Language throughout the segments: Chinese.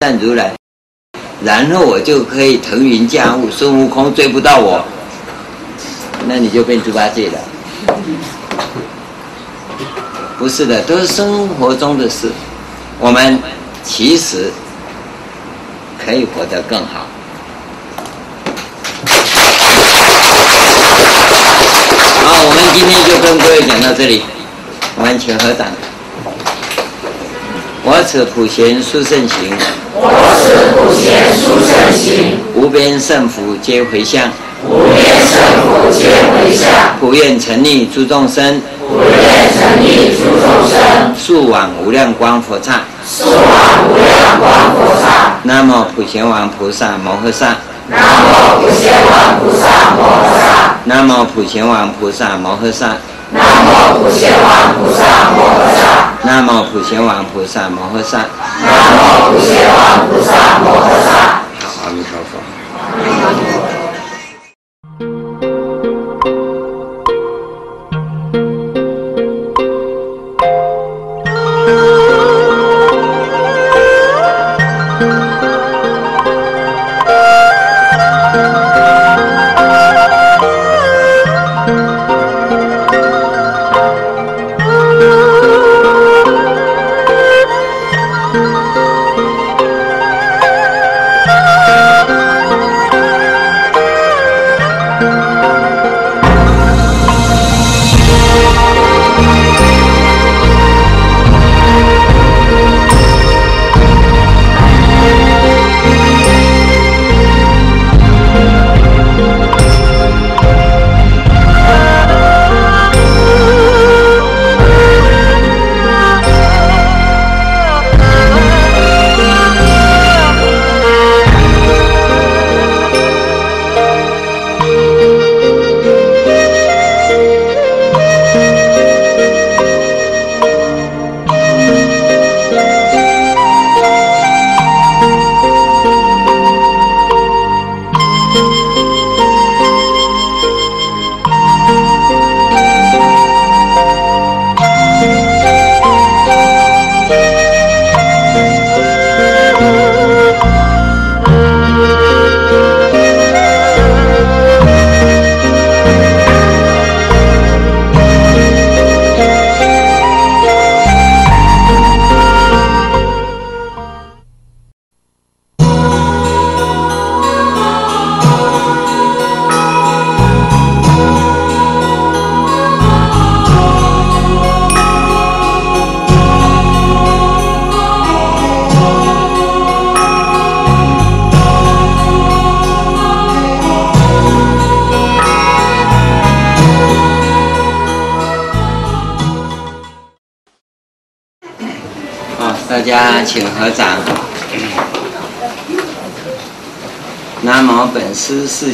善如来，然后我就可以腾云驾雾，孙悟空追不到我，那你就变猪八戒了。不是的，都是生活中的事。我们其实可以活得更好。好，我们今天就跟各位讲到这里。我们请合掌。我此普贤殊胜行，我此普贤殊胜行，无边胜福皆回向，无边胜福皆回向，普愿沉溺诸众生，普愿沉溺诸众生，速往无量光佛刹，速往无量光佛刹。南无普贤王菩萨摩诃萨，南无普贤王菩萨摩诃萨，南无普贤王菩萨摩诃萨。南无普贤王菩萨摩诃萨。南无普贤王菩萨摩诃萨。南无普贤王菩萨摩诃萨。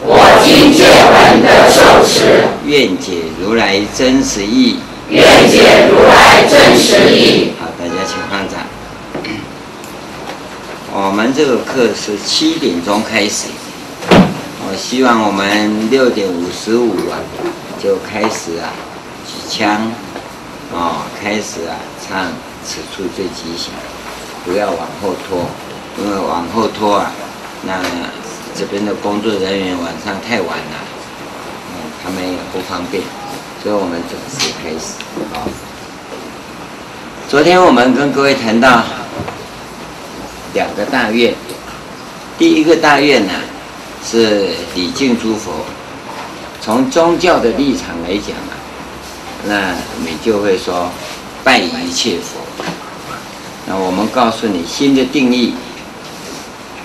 我今见闻得受持，愿解如来真实义。愿解如来真实义。好，大家请放掌。我们这个课是七点钟开始，我希望我们六点五十五啊就开始啊举枪，哦，开始啊唱此处最吉祥。不要往后拖，因为往后拖啊，那这边的工作人员晚上太晚了，嗯，他们也不方便，所以我们准时开始。好，昨天我们跟各位谈到两个大愿，第一个大愿呢是礼敬诸佛，从宗教的立场来讲啊，那你就会说拜一切佛。那我们告诉你新的定义，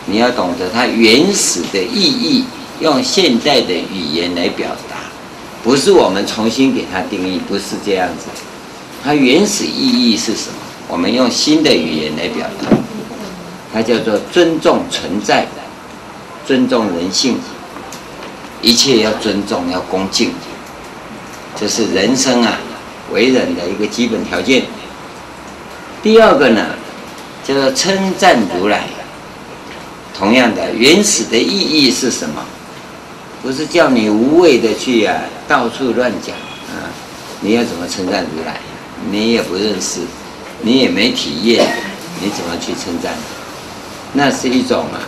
你要懂得它原始的意义，用现代的语言来表达，不是我们重新给它定义，不是这样子。它原始意义是什么？我们用新的语言来表达，它叫做尊重存在，尊重人性，一切要尊重，要恭敬，这是人生啊为人的一个基本条件。第二个呢，叫做称赞如来。同样的，原始的意义是什么？不是叫你无谓的去啊到处乱讲啊！你要怎么称赞如来？你也不认识，你也没体验，你怎么去称赞？那是一种啊，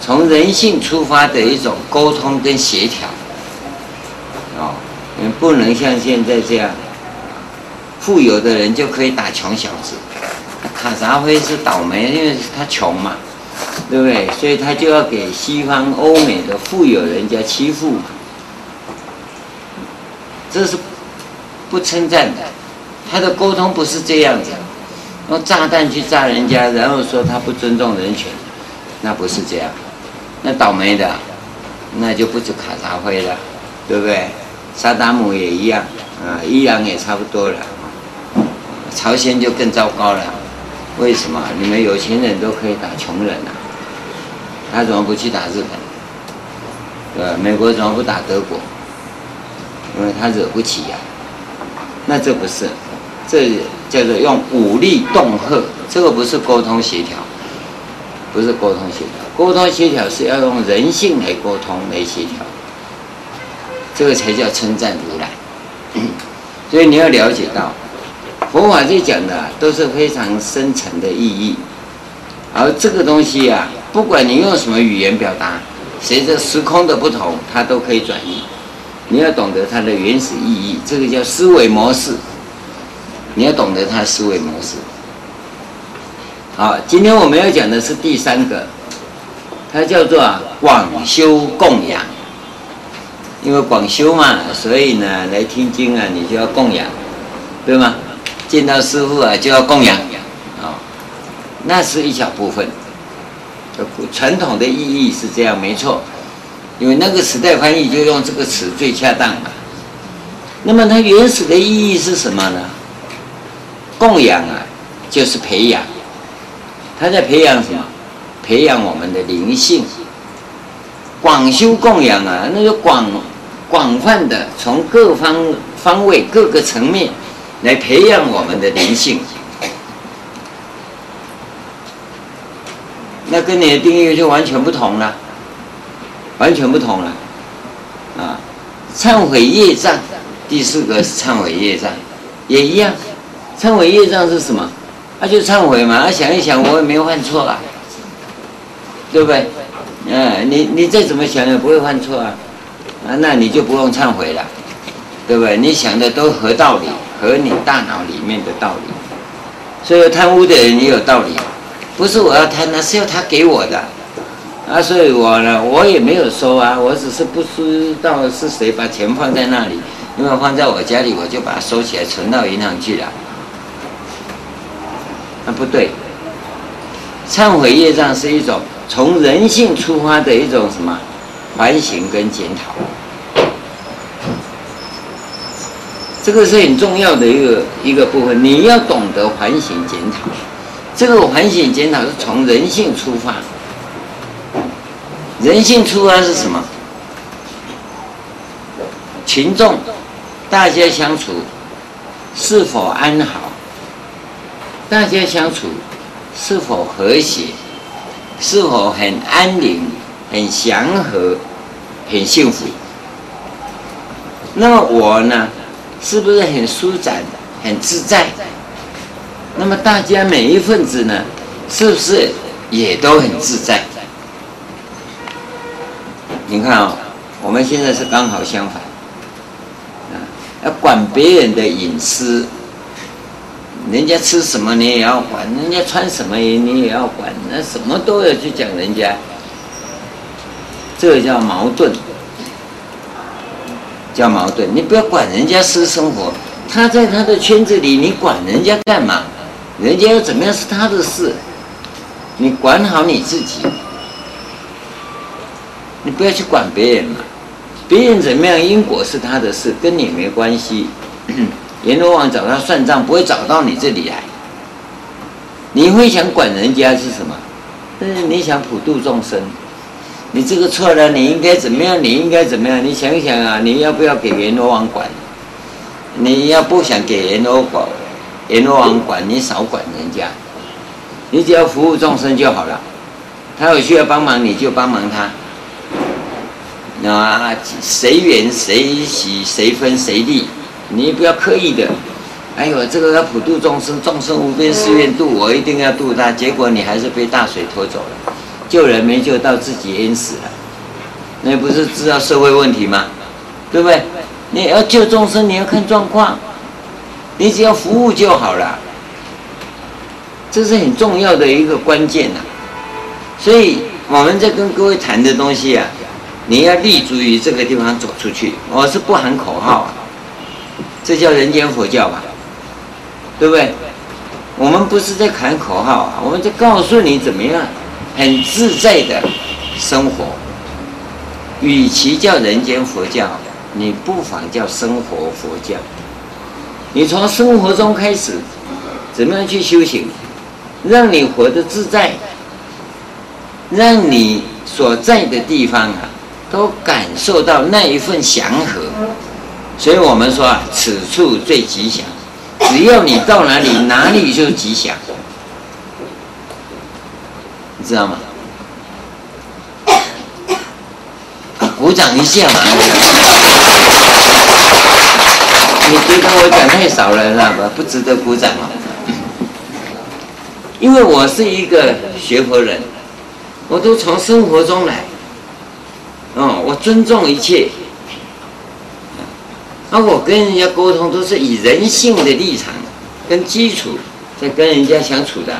从人性出发的一种沟通跟协调。哦，你不能像现在这样，富有的人就可以打穷小子，卡扎菲是倒霉，因为他穷嘛。对不对？所以他就要给西方欧美的富有人家欺负，这是不称赞的。他的沟通不是这样子，用炸弹去炸人家，然后说他不尊重人权，那不是这样。那倒霉的，那就不止卡扎菲了，对不对？萨达姆也一样，啊，伊朗也差不多了，朝鲜就更糟糕了。为什么？你们有钱人都可以打穷人啊？他怎么不去打日本？对吧？美国怎么不打德国？因为他惹不起呀、那这不是，这叫做用武力恫吓，这个不是沟通协调，不是沟通协调。沟通协调是要用人性来沟通来协调，这个才叫称赞如来。所以你要了解到。佛法这讲的都是非常深层的意义，而这个东西啊，不管你用什么语言表达，随着时空的不同，它都可以转移。你要懂得它的原始意义，这个叫思维模式。你要懂得它思维模式。好，今天我们要讲的是第三个，它叫做广修供养。因为广修嘛，所以呢，来听经啊，你就要供养，对吗？见到师父啊，就要供养，啊，那是一小部分。传统的意义是这样，没错，因为那个时代翻译就用这个词最恰当了。那么它原始的意义是什么呢？供养啊，就是培养。他在培养什么？培养我们的灵性。广修供养啊，那个广广泛的，从各方方位、各个层面。来培养我们的灵性，那跟你的定义就完全不同了，完全不同了，啊！忏悔业障，第四个是忏悔业障，也一样。忏悔业障是什么？那、就忏悔嘛。啊，想一想，我也没犯错啊，对不对？嗯、你你再怎么想也不会犯错啊，啊，那你就不用忏悔了，对不对？你想的都合道理。和你大脑里面的道理，所以贪污的人也有道理，不是我要贪，那是要他给我的，啊，所以我呢，我也没有收啊，我只是不知道是谁把钱放在那里，因为放在我家里，我就把它收起来存到银行去了，那不对，忏悔业障是一种从人性出发的一种什么？反省跟检讨。这个是很重要的一个一个部分，你要懂得反省检讨。这个反省检讨是从人性出发，人性出发是什么？群众大家相处是否安好？大家相处是否和谐？是否很安宁、很祥和、很幸福？那么我呢？是不是很舒展、很自在？那么大家每一份子呢，是不是也都很自在？你看啊、哦，我们现在是刚好相反，啊，要管别人的隐私，人家吃什么你也要管，人家穿什么也你也要管，那什么都要去讲人家，这叫矛盾。叫矛盾，你不要管人家私生活，他在他的圈子里，你管人家干嘛？人家要怎么样是他的事，你管好你自己，你不要去管别人嘛。别人怎么样，因果是他的事，跟你没关系。阎罗王找他算账，不会找到你这里来。你会想管人家是什么？但是你想普度众生，你这个错了，你应该怎么样？你应该怎么样？你想想啊，你要不要给阎罗王管？你要不想给阎罗管，阎罗王管，你少管人家，你只要服务众生就好了。他有需要帮忙，你就帮忙他。啊，谁缘谁喜，谁分谁利，你不要刻意的。哎呦，这个要普度众生，众生无边誓愿度，我一定要度他。结果你还是被大水拖走了。救人没救到，自己淹死了，那不是制造社会问题吗？对不对？你要救众生，你要看状况，你只要服务就好了，这是很重要的一个关键呐。所以我们在跟各位谈的东西啊，你要立足于这个地方走出去。我是不喊口号啊，这叫人间佛教吧？对不对？我们不是在喊口号啊，我们在告诉你怎么样。很自在的生活，与其叫人间佛教，你不妨叫生活佛教。你从生活中开始，怎么样去修行，让你活得自在，让你所在的地方啊，都感受到那一份祥和。所以我们说啊，此处最吉祥。只要你到哪里，哪里就吉祥。你知道吗？鼓掌一下嘛！你觉得我讲太少了，是吧？不值得鼓掌哦。因为我是一个学佛人，我都从生活中来。哦，我尊重一切。啊，我跟人家沟通都是以人性的立场跟基础在跟人家相处的。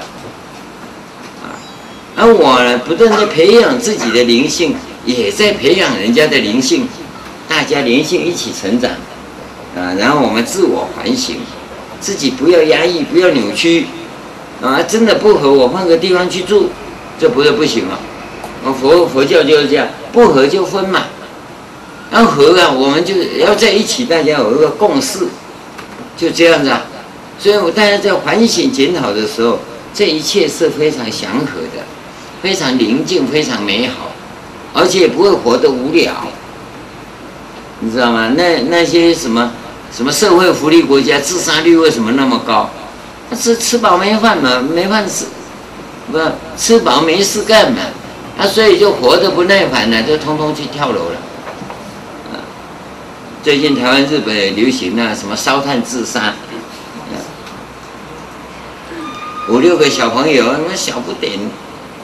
而我呢，不断地培养自己的灵性，也在培养人家的灵性，大家灵性一起成长，啊，然后我们自我反省，自己不要压抑，不要扭曲，啊，真的不合，我换个地方去住，这不是不行啊，佛佛教就是这样，不合就分嘛，要合啊，我们就要在一起，大家有一个共识，就这样子啊，所以我大家在反省检讨的时候，这一切是非常祥和的。非常宁静，非常美好，而且也不会活得无聊，你知道吗？那那些什么什么社会福利国家，自杀率为什么那么高？吃吃饱没饭嘛，没饭吃，不吃饱没事干嘛？他所以就活得不耐烦了，就通通去跳楼了。最近台湾、日本也流行那什么烧炭自杀，五六个小朋友，那小不点。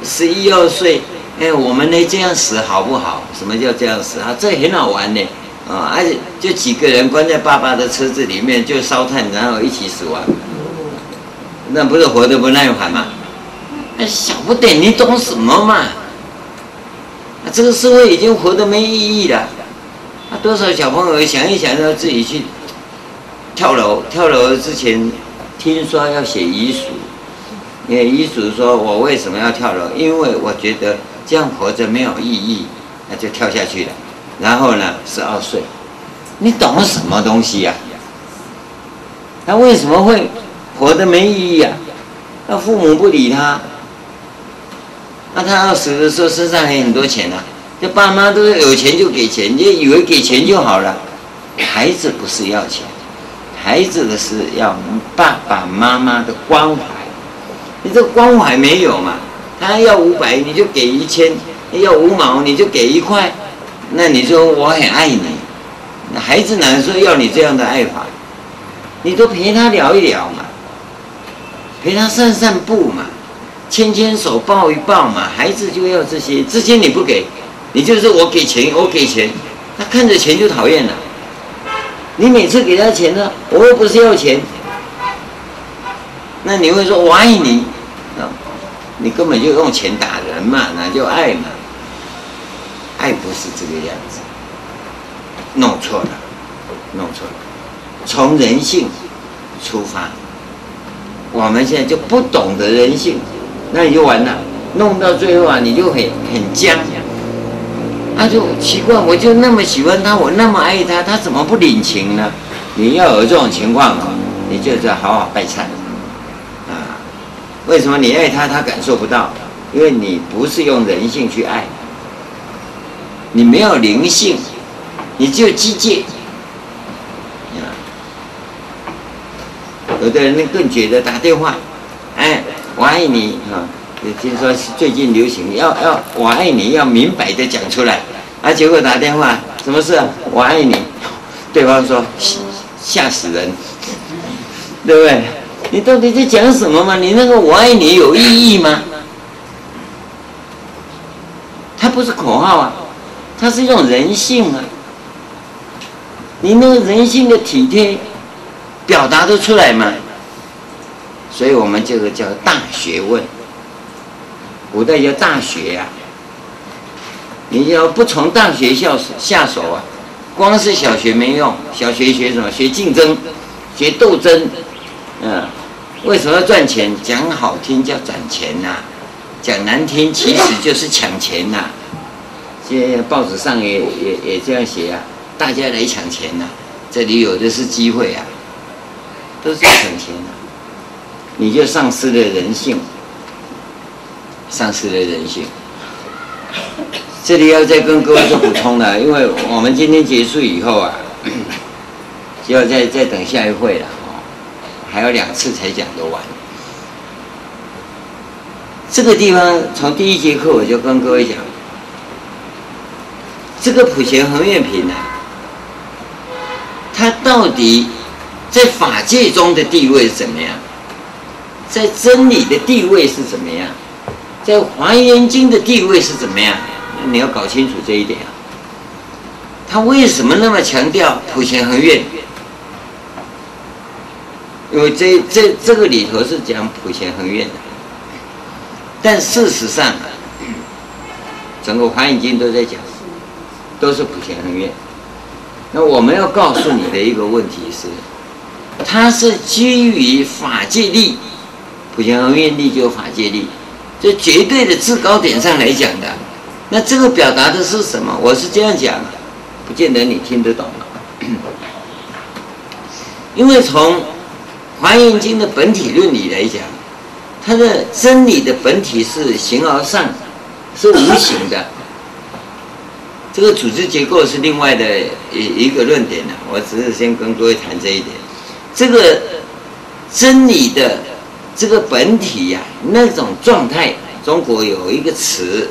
十一二岁，哎，我们呢这样死好不好？什么叫这样死啊？这很好玩呢，啊，而且就几个人关在爸爸的车子里面，就烧炭，然后一起死亡，那不是活得不耐烦吗？哎，小不点，你懂什么嘛？啊，这个社会已经活得没意义了。啊，多少小朋友想一想，要自己去跳楼，跳楼之前听说要写遗书。因为遗嘱说：“我为什么要跳楼？因为我觉得这样活着没有意义，那就跳下去了。然后呢，十二岁，你懂什么东西呀？他为什么会活得没意义呀？那父母不理他，那他要死的时候身上还有很多钱呢。这爸妈都是有钱就给钱，就以为给钱就好了。孩子不是要钱，孩子的是要爸爸妈妈的关怀。”你这关怀没有嘛？他要五百，你就给一千；要五毛，你就给一块。那你说我很爱你，那孩子哪说要你这样的爱法？你都陪他聊一聊嘛，陪他散散步嘛，牵牵手抱一抱嘛。孩子就要这些，这些你不给，你就是我给钱，我给钱，他看着钱就讨厌了。你每次给他钱呢，我又不是要钱。那你会说我爱你，啊你根本就用钱打人嘛，那就爱嘛？爱不是这个样子，弄错了，弄错了。从人性出发，我们现在就不懂得人性，那你就完了。弄到最后啊，你就很很僵，他就奇怪，我就那么喜欢他，我那么爱他，他怎么不领情呢？你要有这种情况啊，你就要好好拜忏。为什么你爱他，他感受不到？因为你不是用人性去爱，你没有灵性，你只有机械。有的人更觉得打电话，哎，我爱你啊！也听说最近流行要要我爱你，要明白的讲出来，啊，结果打电话，什么事？我爱你，对方说吓死人，对不对？你到底在讲什么嘛？你那个我爱你有意义吗？它不是口号啊，它是一种人性啊。你那个人性的体贴。表达得出来吗？所以我们这个叫大学问，古代叫大学呀、啊。你要不从大学校下手啊，光是小学没用。小学学什么？学竞争，学斗争。嗯，为什么要赚钱？讲好听叫赚钱呐、啊，讲难听其实就是抢钱呐、啊。现在报纸上也也也这样写啊，大家来抢钱呐、啊，这里有的是机会啊。都是抢钱啊，你就丧失了人性，丧失了人性。这里要再跟各位做补充了，因为我们今天结束以后啊，就要再再等下一会了哦，还有两次才讲得完。这个地方从第一节课我就跟各位讲，这个普贤恒愿品呢，它到底？在法界中的地位是怎么样？在真理的地位是怎么样？在华严经的地位是怎么样？你要搞清楚这一点啊！他为什么那么强调普贤恒愿？因为这这这个里头是讲普贤恒愿的，但事实上啊，整个华严经都在讲，都是普贤恒愿。那我们要告诉你的一个问题是。它是基于法界力，普贤恒愿力就是法界力，这绝对的制高点上来讲的。那这个表达的是什么？我是这样讲的，不见得你听得懂。因为从《华严经》的本体论里来讲，它的真理的本体是形而上，是无形的。这个组织结构是另外的一一个论点了，我只是先跟各位谈这一点。这个真理的这个本体呀、那种状态，中国有一个词，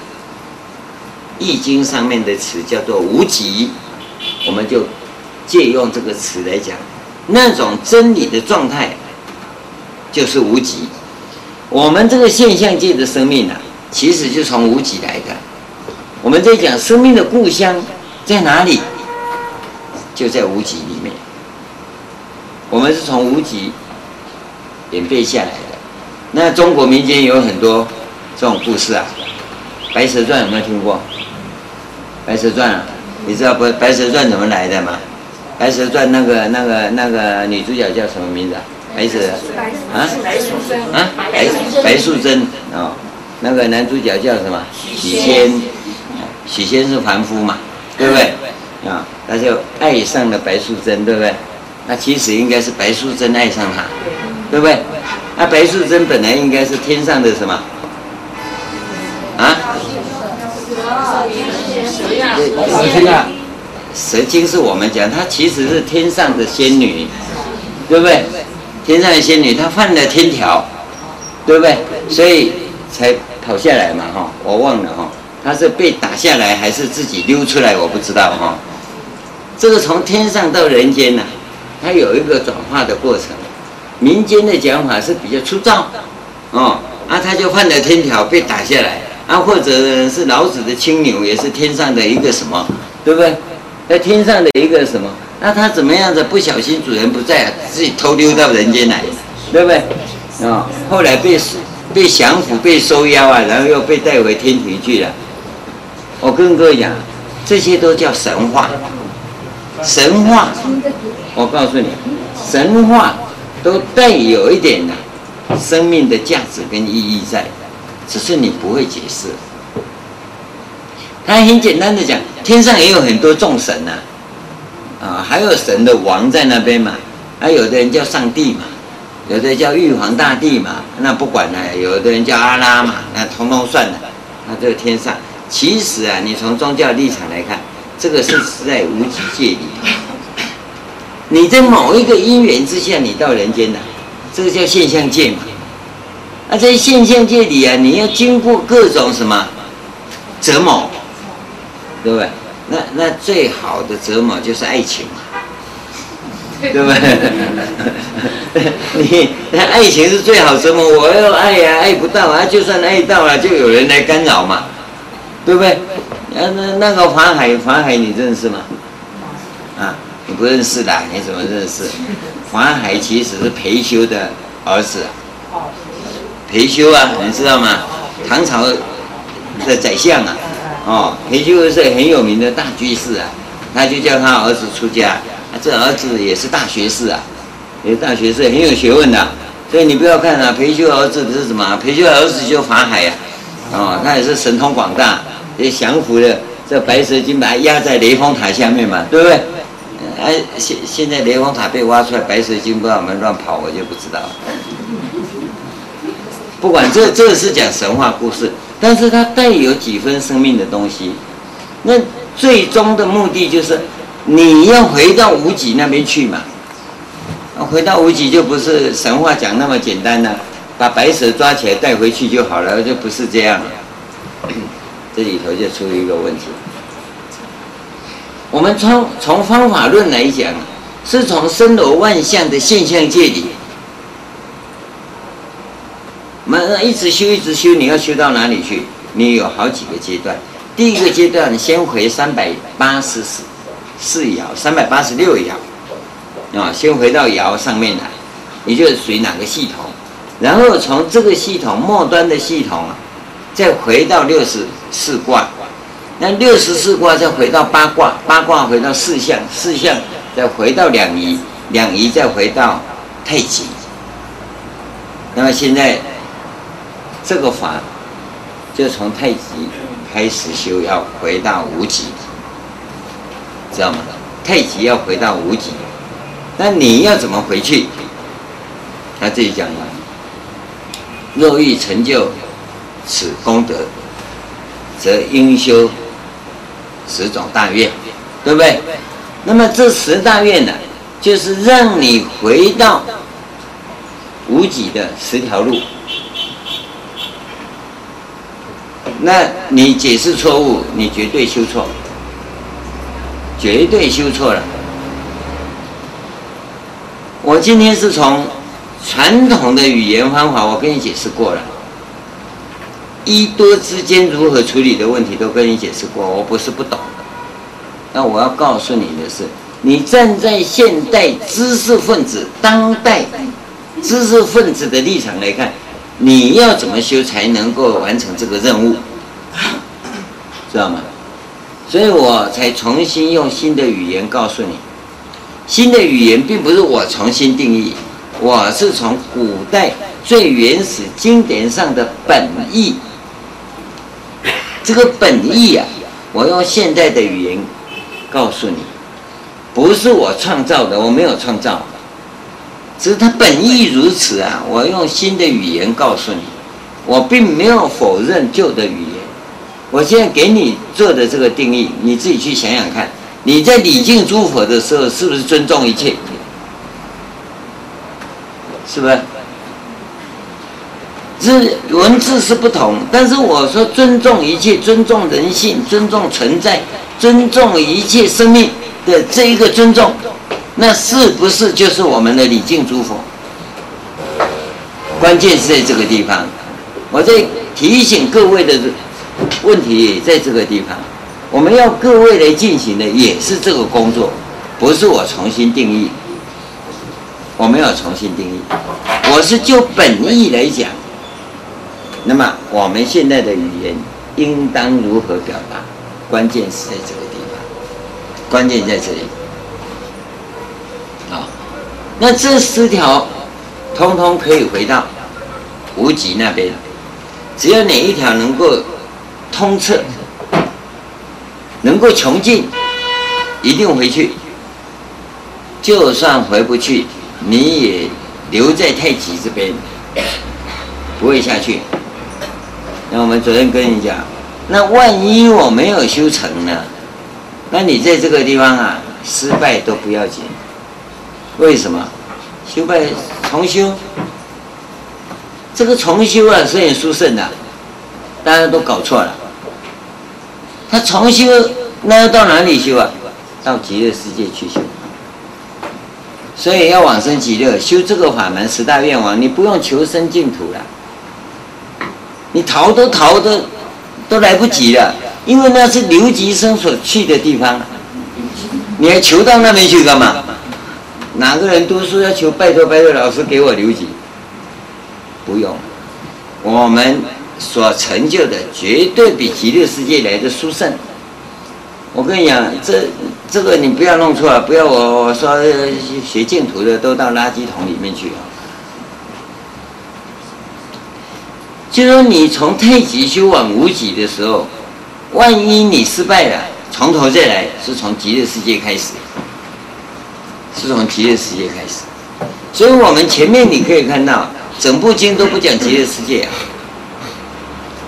《易经》上面的词叫做无极，我们就借用这个词来讲，那种真理的状态就是无极。我们这个现象界的生命啊，其实就从无极来的。我们在讲生命的故乡在哪里，就在无极里面。我们是从无极演变下来的。那中国民间有很多这种故事啊，《白蛇传》有没有听过？《白蛇传》啊，你知道不？《白蛇传》怎么来的吗？《白蛇传》那个、那个、那个女主角叫什么名字啊？白蛇啊？白素贞啊？白白素贞哦。那个男主角叫什么？许仙。许仙是凡夫嘛，对不对？啊，他就爱上了白素贞，对不对？那其实应该是白素贞爱上他，对不对？那白素贞本来应该是天上的什么？啊？蛇精啊！蛇精是我们讲，她其实是天上的仙女，对不对？天上的仙女，她犯了天条，对不对？所以才跑下来嘛，哈！我忘了哈，她是被打下来还是自己溜出来？我不知道哈。这个从天上到人间呐。它有一个转化的过程，民间的讲法是比较粗糙，哦，啊，他就犯了天条被打下来，啊，或者是老子的青牛也是天上的一个什么，对不对？在天上的一个什么，那他怎么样子不小心主人不在，自己偷溜到人间来了，对不对？啊、后来被被降服、被收押啊，然后又被带回天庭去了。我跟各位讲，这些都叫神话，神话。我告诉你，神话都带有一点的生命的价值跟意义在，只是你不会解释。他很简单的讲，天上也有很多众神呐，啊，还有神的王在那边嘛，还有的人叫上帝嘛，有的叫玉皇大帝嘛，那不管了，有的人叫阿拉嘛，那通通算了，那这个天上，其实啊，你从宗教立场来看，这个是在无极界里。你在某一个因缘之下，你到人间的，这个叫现象界嘛。啊，在现象界里啊，你要经过各种什么折磨，对不对？那那最好的折磨就是爱情嘛，对不对？你那爱情是最好折磨，我要爱呀、啊，爱不到啊，就算爱到了，就有人来干扰嘛，对不对？啊，那那个法海，法海你认识吗？啊，你不认识的，你怎么认识？法海其实是裴休的儿子。裴休啊，你知道吗？唐朝的宰相啊，哦，裴休是很有名的大居士啊，他就叫他儿子出家，啊，这儿子也是大学士啊，也是大学士，很有学问的。所以你不要看啊，裴休儿子不是什么，裴休儿子就法海呀，啊，哦，他也是神通广大，也降服了这白蛇精，把压在雷峰塔下面嘛，对不对？哎，现现在雷峰塔被挖出来，白蛇精不让我们乱跑，我就不知道。不管这这是讲神话故事，但是它带有几分生命的东西。那最终的目的就是你要回到无极那边去嘛。回到无极就不是神话讲那么简单了，把白蛇抓起来带回去就好了，就不是这样。这里头就出一个问题。我们从从方法论来讲，是从森罗万象的现象界里。那一直修，一直修，你要修到哪里去？你有好几个阶段。第一个阶段，你先回三百八十四四爻，三百八十六爻啊，先回到爻上面来，你就属于哪个系统？然后从这个系统末端的系统啊，再回到六十四卦。那六十四卦再回到八卦，八卦回到四象，四象再回到两仪，两仪再回到太极。那么现在。这个法就从太极开始修，要回到无极，知道吗？太极要回到无极，那你要怎么回去？他这里讲了：若欲成就此功德，则应修十种大愿，对不对？那么这十大愿呢，就是让你回到无极的十条路。那你解释错误，你绝对修错，绝对修错了。我今天是从传统的语言方法，我跟你解释过了，一多之间如何处理的问题都跟你解释过，我不是不懂的。那我要告诉你的是，你站在现代知识分子、当代知识分子的立场来看。你要怎么修才能够完成这个任务？知道吗？所以我才重新用新的语言告诉你，新的语言并不是我重新定义，我是从古代最原始经典上的本意，这个本意啊，我用现代的语言告诉你，不是我创造的，我没有创造。只是他本意如此啊！我用新的语言告诉你，我并没有否认旧的语言。我现在给你做的这个定义，你自己去想想看。你在礼敬诸佛的时候，是不是尊重一切？是不是？字文字是不同，但是我说尊重一切，尊重人性，尊重存在，尊重一切生命的这一个尊重。那是不是就是我们的礼敬诸佛？关键是在这个地方。我在提醒各位的问题也在这个地方，我们要各位来进行的也是这个工作，不是我重新定义。我没有重新定义，我是就本意来讲。那么我们现在的语言应当如何表达？关键是在这个地方，关键在这里。那这四条，通通可以回到无极那边。只要哪一条能够通彻，能够穷尽，一定回去。就算回不去，你也留在太极这边，不会下去。那我们昨天跟你讲，那万一我没有修成呢？那你在这个地方啊，失败都不要紧。为什么？修败重修，这个重修啊是很殊胜的，大家都搞错了。他重修，那要到哪里修啊？到极乐世界去修。所以要往生极乐，修这个法门十大愿王，你不用求生净土了，你逃都逃的都来不及了，因为那是留级生所去的地方，你还求到那边去干嘛？哪个人读书要求拜托拜托老师给我留级？不用，我们所成就的绝对比极乐世界来的殊胜。我跟你讲，这这个你不要弄错了，不要我我说学净土的都到垃圾桶里面去啊。就说你从太极修往无极的时候，万一你失败了，从头再来，是从极乐世界开始，是从极乐世界开始。所以我们前面你可以看到，整部经都不讲极乐世界啊，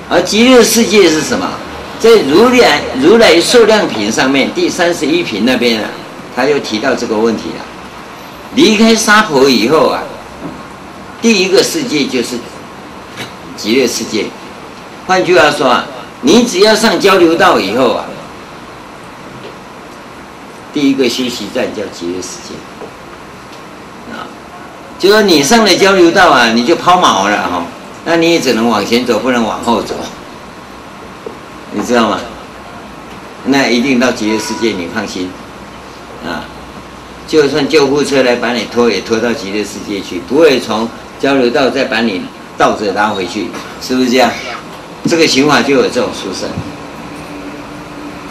而极乐世界是什么？在如来如来寿量品上面第三十一品那边啊，他又提到这个问题了。离开娑婆以后啊，第一个世界就是极乐世界。换句话说啊，你只要上交流道以后啊，第一个休息站叫极乐世界。啊，就说你上了交流道啊，你就抛锚了哈，那你也只能往前走，不能往后走。你知道吗？那一定到极乐世界，你放心，啊，就算救护车来把你拖，也拖到极乐世界去，不会从交流道再把你倒着拉回去，是不是这样？这个刑法就有这种殊胜。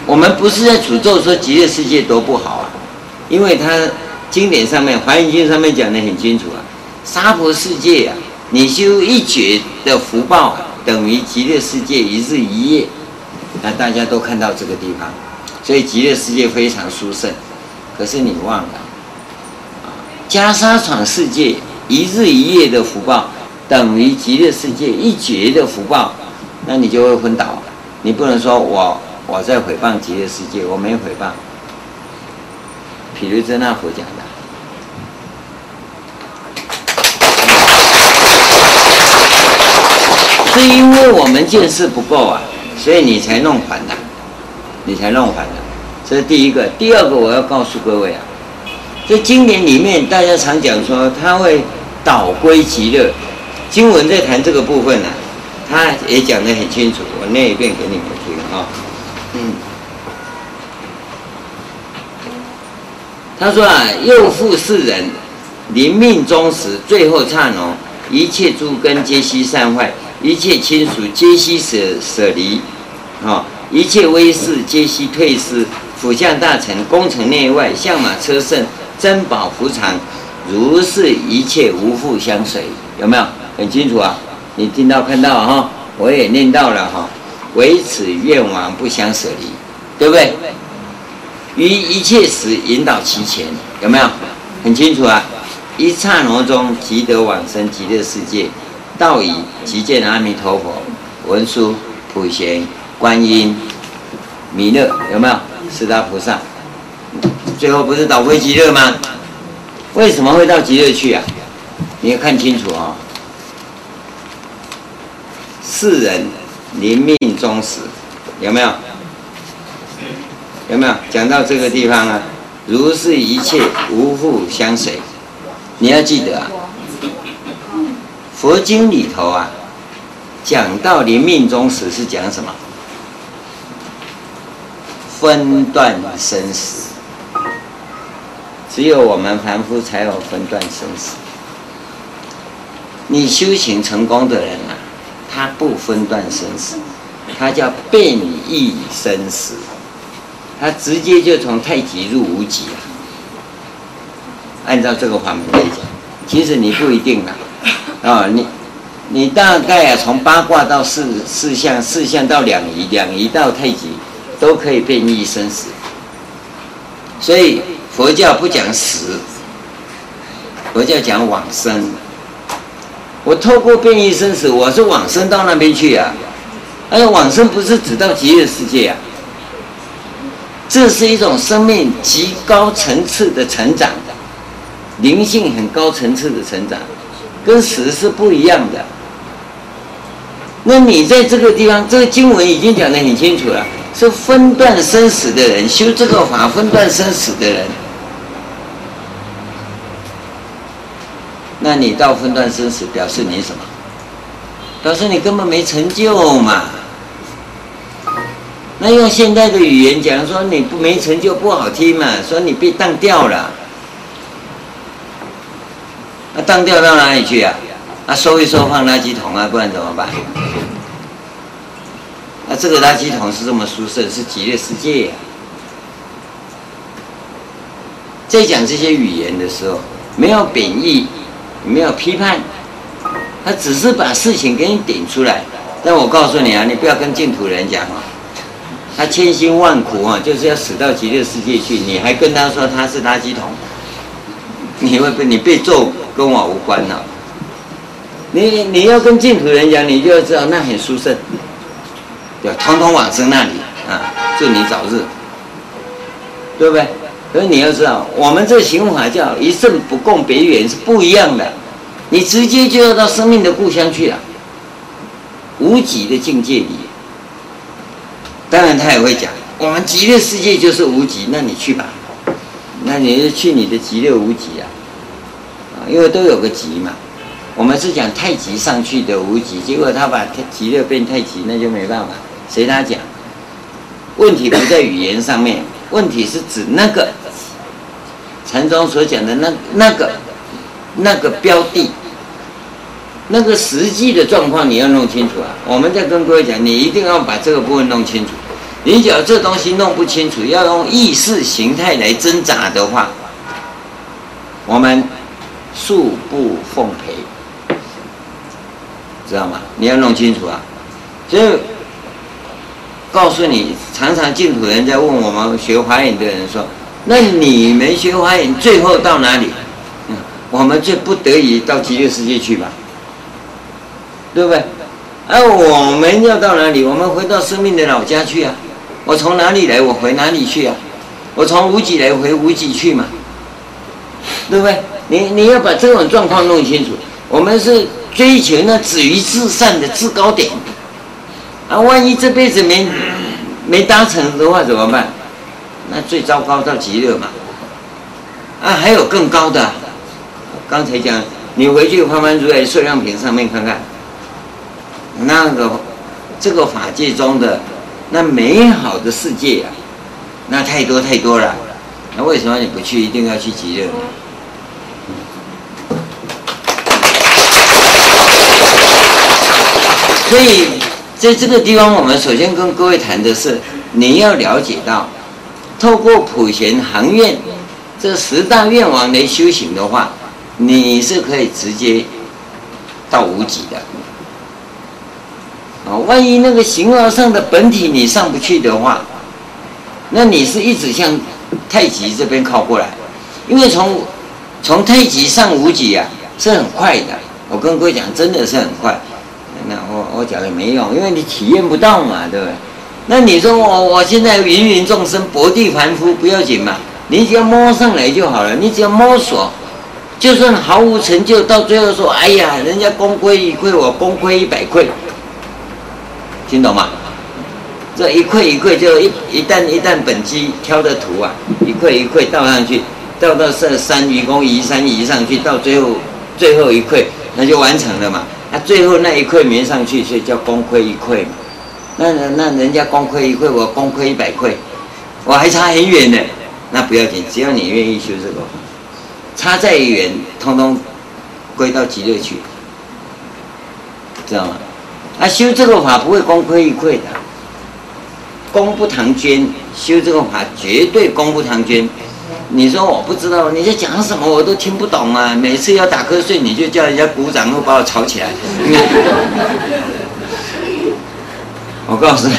我们不是在诅咒说极乐世界多不好啊，因为它经典上面《华严经》上面讲的很清楚啊，娑婆世界啊，你修一劫的福报，等于极乐世界一日一夜。那大家都看到这个地方，所以极乐世界非常殊胜。可是你忘了，啊，袈裟闯世界一日一夜的福报，等于极乐世界一劫的福报，那你就会昏倒。你不能说我我在诽谤极乐世界，我没诽谤。毗卢遮那佛讲的，是因为我们见识不够啊。所以你才弄反的，你才弄反的，这是第一个。第二个，我要告诉各位啊，在经典里面大家常讲说，他会导归极乐。经文在谈这个部分呢、他也讲得很清楚。我念一遍给你们听啊。嗯，他说啊，又复世人临命终时，最后刹那，一切诸根皆悉散坏。一切亲属皆悉舍舍离，啊！一切威势皆悉退失，辅相大臣、宫城内外、相马车胜、珍宝伏藏，如是一切无复相随，有没有？很清楚啊！你听到看到哈？我也念到了哈，唯此愿王不相舍离，对不对？于一切时引导其前，有没有？很清楚啊！一刹那中即得往生极乐世界。道已即见阿弥陀佛、文殊、普贤、观音、弥勒，有没有？四大菩萨，最后不是导归极乐吗？为什么会到极乐去啊？你要看清楚哦。世人临命终时，有没有？有没有讲到这个地方啊？如是一切无复相随，你要记得啊。佛经里头啊，讲到临命终时是讲什么？分段生死。只有我们凡夫才有分段生死。你修行成功的人啊，他不分段生死，他叫变异生死，他直接就从太极入无极了。按照这个法门来讲，其实你不一定啊。啊、你你大概啊，从八卦到四四象，四象到两仪，两仪到太极，都可以变异生死。所以佛教不讲死，佛教讲往生。我透过变异生死，我是往生到那边去啊。而往生不是只到极乐世界啊，这是一种生命极高层次的成长，灵性很高层次的成长，跟死是不一样的。那你在这个地方，这个经文已经讲得很清楚了，是分段生死的人修这个法，分段生死的人。那你到分段生死，表示你什么？表示你根本没成就嘛。那用现代的语言讲说，你不没成就不好听嘛，说你被当掉了。那当掉到哪里去啊？那收一收放垃圾桶啊，不然怎么办？那这个垃圾桶是这么舒适，是极乐世界啊。在讲这些语言的时候，没有贬义。没有批判，他只是把事情给你点出来。但我告诉你啊，你不要跟净土人讲啊，他千辛万苦啊，就是要死到极乐世界去，你还跟他说他是垃圾桶，你会被你被揍跟我无关了。你你要跟净土人讲，你就要知道那很殊胜，对，统统往生那里啊，祝你早日，对不对？所以你要知道，我们这刑法叫一正不共别缘是不一样的，你直接就要到生命的故乡去了，无极的境界里。当然他也会讲，我们极乐世界就是无极，那你去吧，那你就去你的极乐无极啊，啊，因为都有个极嘛。我们是讲太极上去的无极，结果他把极乐变太极，那就没办法。随他讲，问题不在语言上面。问题是指那个禅宗所讲的那那个那个标的，那个实际的状况你要弄清楚啊！我们在跟各位讲，你一定要把这个部分弄清楚。你只要这东西弄不清楚，要用意识形态来挣扎的话，我们恕不奉陪，知道吗？你要弄清楚啊！所以。告诉你，常常净土人在问我们学华严的人说：“那你们学华严最后到哪里？”嗯，我们就不得已到极乐世界去吧，对不对？而、啊、我们要到哪里？我们回到生命的老家去啊！我从哪里来？我回哪里去啊？我从无极来，回无极去嘛，对不对？你你要把这种状况弄清楚。我们是追求那止于至善的制高点。啊，万一这辈子没没达成的话怎么办？那最糟糕到极乐嘛。啊，还有更高的。刚才讲，你回去翻翻如来摄量品上面看看，那个这个法界中的那美好的世界啊，那太多太多了。那为什么你不去，一定要去极乐呢？所以。在这个地方，我们首先跟各位谈的是，你要了解到，透过普贤行愿这十大愿王来修行的话，你是可以直接到无极的。啊，万一那个形而上的本体你上不去的话，那你是一直向太极这边靠过来，因为从从太极上无极啊是很快的。我跟各位讲，真的是很快。那我我讲也没用，因为你体验不到嘛，对不对？那你说我我现在芸芸众生，薄地凡夫不要紧嘛，你只要摸上来就好了，你只要摸索，就算毫无成就，到最后说，哎呀，人家功亏一篑，我功亏一百篑，听懂吗？这一篑一篑就一一旦一旦本机挑的土啊，一篑一篑倒上去，倒到这山愚公移山移上去，到最后最后一篑，那就完成了嘛。那最后那一块没上去，所以叫功亏一篑嘛。那那人家功亏一篑，我功亏一百篑，我还差很远呢。那不要紧，只要你愿意修这个，差再远，通通归到极乐去，知道吗？啊，修这个法不会功亏一篑的，功不唐捐。修这个法绝对功不唐捐。你说我不知道你在讲什么，我都听不懂啊！每次要打瞌睡，你就叫人家鼓掌，或把我吵起来。我告诉你，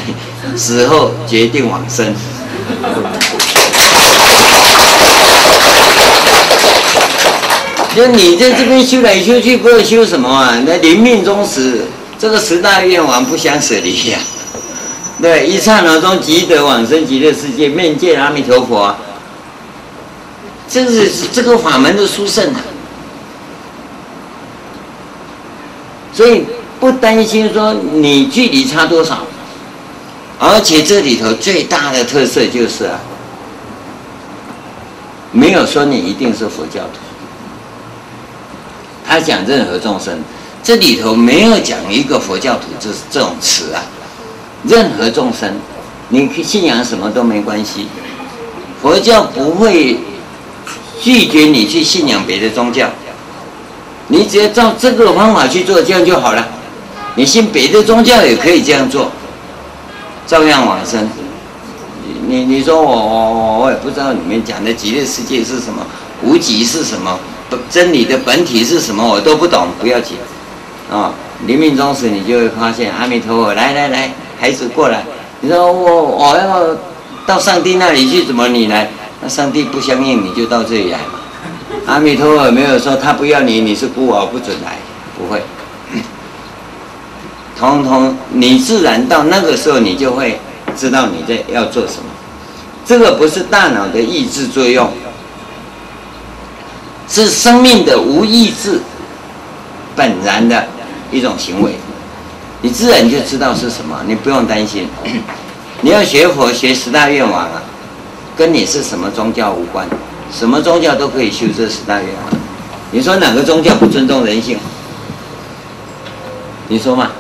死后决定往生。就你在这边修来修去，不知道修什么啊？那临命终时，这个十大愿王不相舍离呀、啊。对，一刹那中即得往生极乐世界，面见阿弥陀佛。这是这个法门的殊胜啊！所以不担心说你距离差多少，而且这里头最大的特色就是啊，没有说你一定是佛教徒。他讲任何众生，这里头没有讲一个佛教徒这这种词啊。任何众生，你信仰什么都没关系，佛教不会拒绝你去信仰别的宗教，你只要照这个方法去做，这样就好了。你信别的宗教也可以这样做，照样往生。你你你说我我我也不知道你们讲的极乐世界是什么，无极是什么？真理的本体是什么？我都不懂，不要紧啊！临命终时，你就会发现阿弥陀佛，来来来，孩子过来。你说我我要到上帝那里去，怎么你来？那上帝不相应，你就到这里来嘛。阿弥陀佛没有说他不要你，你是孤儿不准来，不会。通通你自然到那个时候，你就会知道你在要做什么。这个不是大脑的意志作用。是生命的无意志，本然的一种行为，你自然就知道是什么，你不用担心。你要学佛学十大愿王啊，跟你是什么宗教无关，什么宗教都可以修这十大愿王。你说哪个宗教不尊重人性？你说嘛？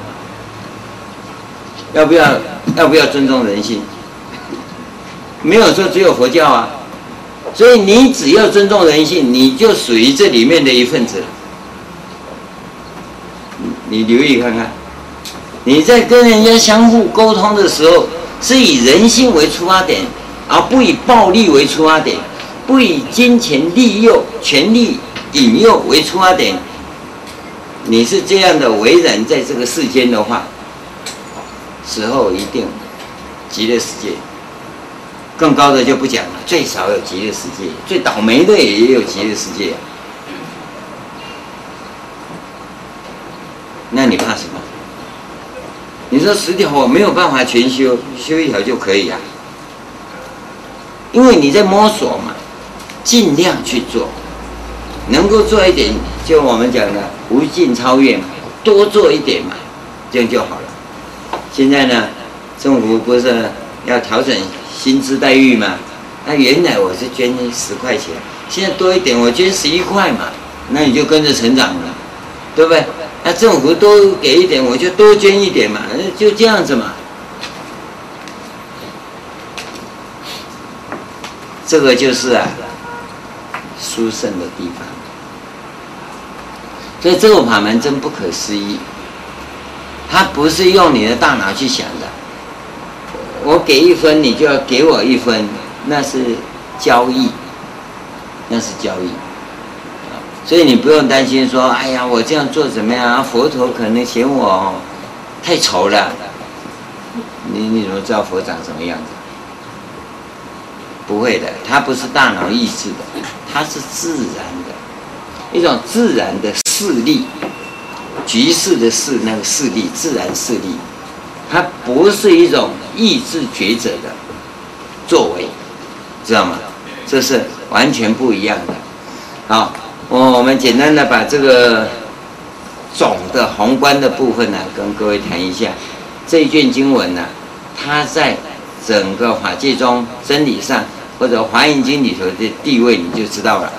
要不要要不要尊重人性？没有说只有佛教啊。所以你只要尊重人性，你就属于这里面的一份子。你留意看看，你在跟人家相互沟通的时候，是以人性为出发点，而不以暴力为出发点，不以金钱利诱、权力引诱为出发点。你是这样的为人，在这个世间的话，时候一定极乐世界。更高的就不讲了，最少有极乐世界，最倒霉的也有极乐世界。那你怕什么？你说十条我没有办法全修，修一条就可以啊。因为你在摸索嘛，尽量去做，能够做一点，就我们讲的无尽超越嘛，多做一点嘛，这样就好了。现在呢，政府不是要调整？薪资待遇嘛，那原来我是捐十块钱，现在多一点，我捐十一块嘛，那你就跟着成长了，对不对？那政府多给一点，我就多捐一点嘛，就这样子嘛。这个就是啊，殊胜的地方。所以这个法门真不可思议，它不是用你的大脑去想的。我给一分，你就要给我一分，那是交易，那是交易。所以你不用担心说，哎呀，我这样做怎么样？佛陀可能嫌我太丑了。你你怎么知道佛长什么样子？不会的，他不是大脑意志的，他是自然的，一种自然的势力，局势的势，那个势力，自然势力。它不是一种意志抉择的作为，知道吗？这是完全不一样的。好，我我们简单的把这个总的宏观的部分呢，跟各位谈一下。这一卷经文呢，它在整个法界中真理上，或者华严经里头的地位，你就知道了。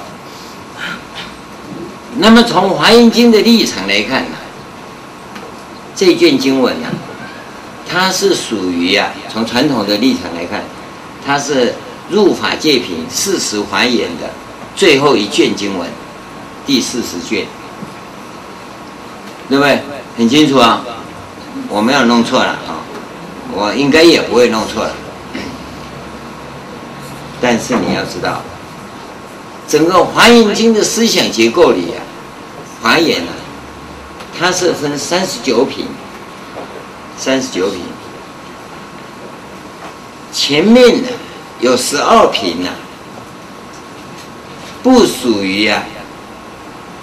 那么从华严经的立场来看呢，这卷经文呢。它是属于啊，从传统的立场来看，它是入法界品四十华严的最后一卷经文，第四十卷，对不对？很清楚啊，我没有弄错了啊，我应该也不会弄错了。但是你要知道，整个华严经的思想结构里啊，华严啊，它是分三十九品。三十九品，前面呢有十二品呢，不属于啊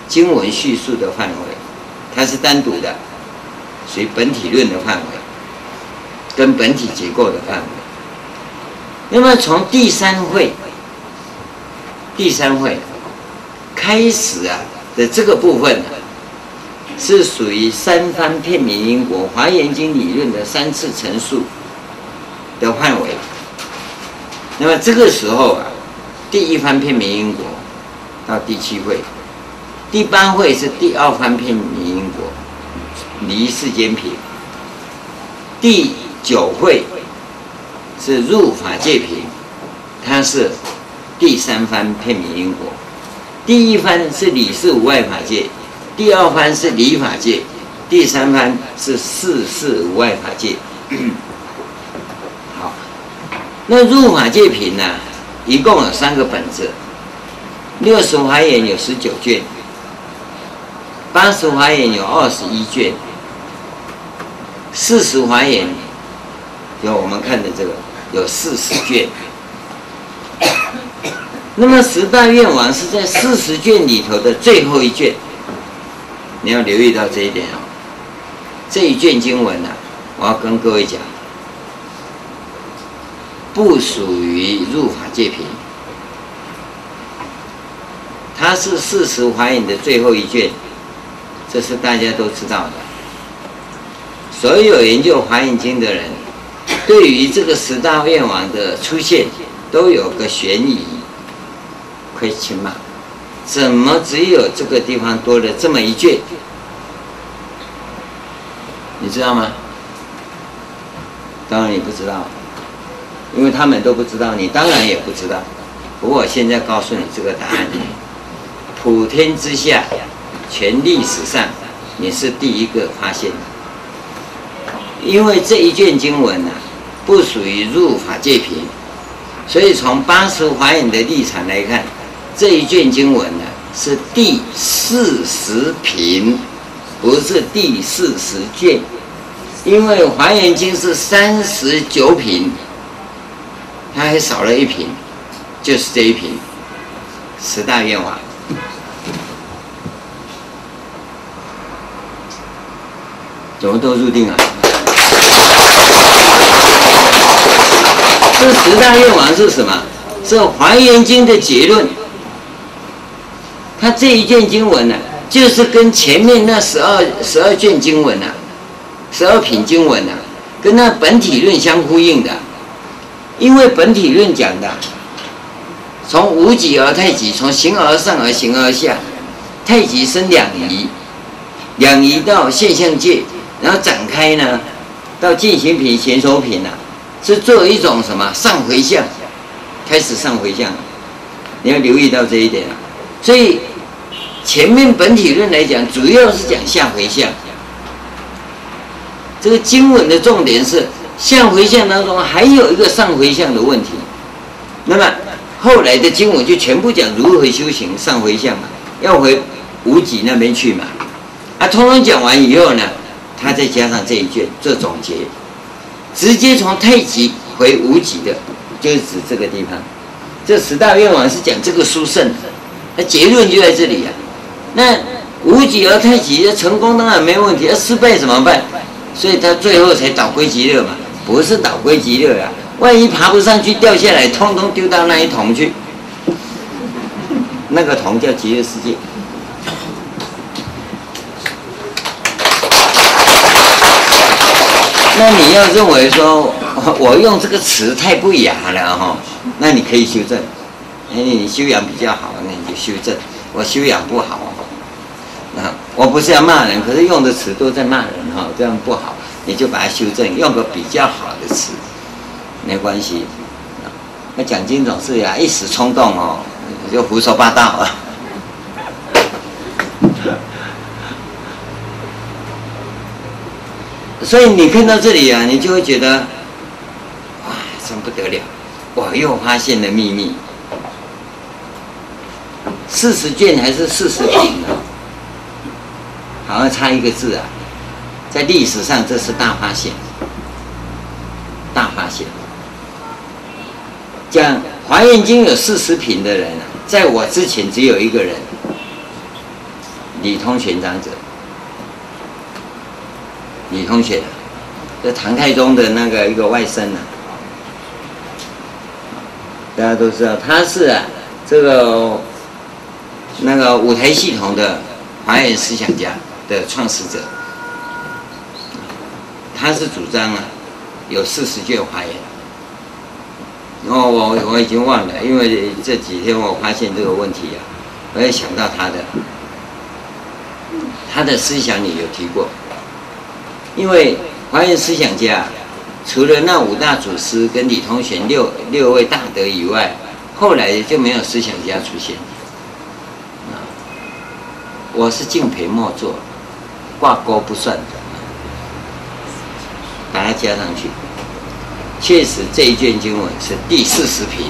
经文叙述的范围，它是单独的，属于本体论的范围。跟本体结构的范围。那么从第三会，第三会开始啊的这个部分呢，是属于三番片名因果华严经理论的三次陈述的范围。那么这个时候啊，第一番片名因果到第七会，第八会是第二番片名因果离世间品，第九会是入法界品，它是第三番片名因果，第一番是理事无碍法界，第二番是理法界，第三番是事事无碍法界。好那入法界品呢，一共有三个本子，六十华严有十九卷，八十华严有二十一卷，四十华严有我们看的这个有四十卷。那么十大愿王是在四十卷里头的最后一卷，你要留意到这一点哦。这一卷经文呢，我要跟各位讲。不属于入法界品，它是四十华严的最后一卷，这是大家都知道的。所有研究华严经的人，对于这个十大愿望的出现，都有个悬疑，question mark，怎么只有这个地方多了这么一卷？你知道吗？当然你不知道。因为他们都不知道，你当然也不知道。不过我现在告诉你这个答案：普天之下，全历史上，你是第一个发现的。因为这一卷经文呢、啊，不属于入法界品，所以从八十华严的立场来看，这一卷经文呢是第四十品，不是第四十卷。因为华严经是三十九品。他还少了一品，就是这一品，十大愿王。怎么都入定了？这十大愿王是什么？是华严经的结论。他这一卷经文呢、就是跟前面那十二十二卷经文啊，十二品经文啊，跟那本体论相呼应的。因为本体论讲的，从无极而太极，从形而上而形而下，太极生两仪，两仪到现象界，然后展开呢，到进行品、显手品呢、啊，是作为一种什么上回向，开始上回向，你要留意到这一点。所以前面本体论来讲，主要是讲下回向，这个经文的重点是。下回向当中还有一个上回向的问题，那么后来的经文就全部讲如何修行上回向嘛，要回无极那边去嘛，啊，通通讲完以后呢，他再加上这一卷做总结，直接从太极回无极的，就是指这个地方。这十大愿望是讲这个殊胜的，那结论就在这里、啊。那无极而太极，成功当然没问题，要失败怎么办？所以他最后才导归极乐嘛。不是导归极乐啊！万一爬不上去掉下来，通通丢到那一桶去，那个桶叫极乐世界。那你要认为说 我用这个词太不雅了哈，那你可以修正。哎，你修养比较好，那你就修正。我修养不好，啊，我不是要骂人，可是用的词都在骂人哈，这样不好。你就把它修正，用个比较好的词，没关系。那讲经总是呀，一时冲动哦，就胡说八道啊。所以你看到这里啊，你就会觉得，哇，真不得了，我又发现了秘密。四十卷还是四十品呢？好像差一个字啊。在历史上，这是大发现，大发现。讲《华严经》有四十品的人啊，在我之前只有一个人，李通玄长者。李通玄，这唐太宗的那个一个外甥啊，大家都知道他是啊，这个那个五台系统的华严思想家的创始者，他是主张啊，有四十卷华严。哦，我我已经忘了，因为这几天我发现这个问题啊，我也想到他的，他的思想里有提过，因为华严思想家除了那五大祖师跟李通玄六六位大德以外，后来就没有思想家出现。啊，我是敬陪末座，挂钩不算的，把它加上去。确实，这一卷经文是第四十品。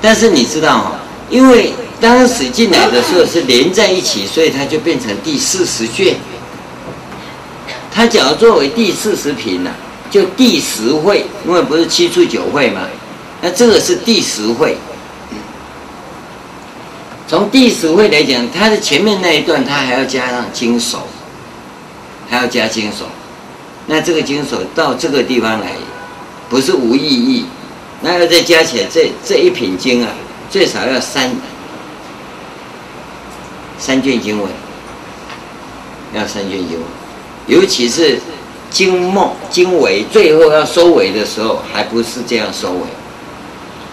但是你知道哈，因为当时进来的时候是连在一起，所以它就变成第四十卷。它假如作为第四十品呢，就第十会，因为不是七处九会嘛，那这个是第十会。从第十会来讲，它的前面那一段，它还要加上经首，还要加经首。那这个经首到这个地方来，不是无意义。那要再加起来，这这一品经啊，最少要三三卷经文，要三卷经文。尤其是经末经尾，最后要收尾的时候，还不是这样收尾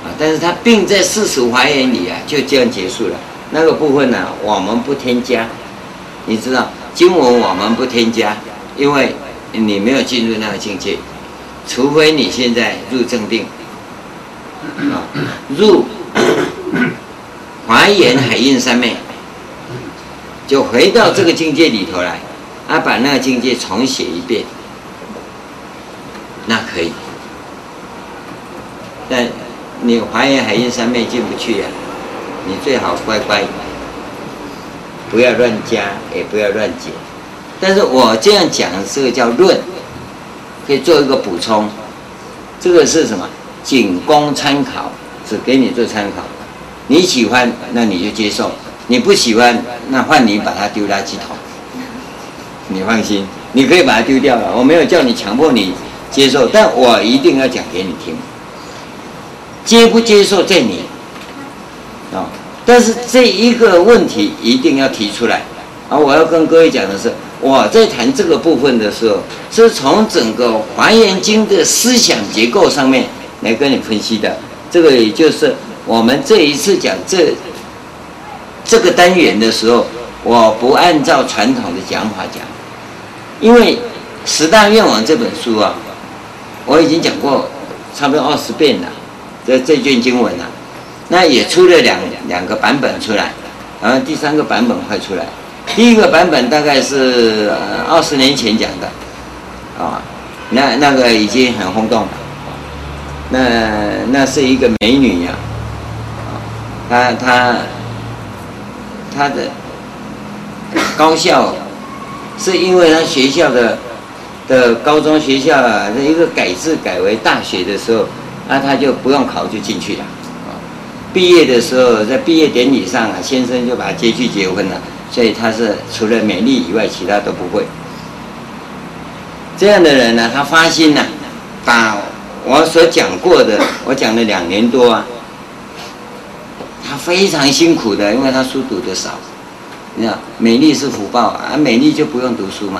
啊。但是它并在四十华严里啊，就这样结束了。那个部分呢，我们不添加。你知道经文我们不添加，因为。你没有进入那个境界，除非你现在入正定，啊，入 华严海印三昧，就回到这个境界里头来，啊，把那个境界重写一遍，那可以。但你华严海印三昧进不去呀，你最好乖乖，不要乱加，也不要乱减。但是我这样讲，这个叫论，可以做一个补充。这个是什么？仅供参考，只给你做参考。你喜欢，那你就接受；你不喜欢，那换你把它丢垃圾桶。你放心，你可以把它丢掉了。我没有叫你强迫你接受，但我一定要讲给你听。接不接受在你啊！但是这一个问题一定要提出来。啊，我要跟各位讲的是。我在谈这个部分的时候，是从整个《华严经》的思想结构上面来跟你分析的。这个也就是我们这一次讲这这个单元的时候，我不按照传统的讲法讲，因为《十大愿望》这本书啊，我已经讲过差不多二十遍了，这这卷经文啊，那也出了两两个版本出来，然后第三个版本快出来。第一个版本大概是二十年前讲的，啊，那那个已经很轰动了，那那是一个美女呀，啊，她她她的高校是因为他学校的的高中学校啊，这一个改制改为大学的时候，那他就不用考就进去了，毕业的时候在毕业典礼上啊，先生就把他接去结婚了。所以他是除了美丽以外，其他都不会。这样的人呢，他发心呢，把我所讲过的，我讲了两年多啊，他非常辛苦的，因为他书读得少。你看，美丽是福报啊，美丽就不用读书嘛，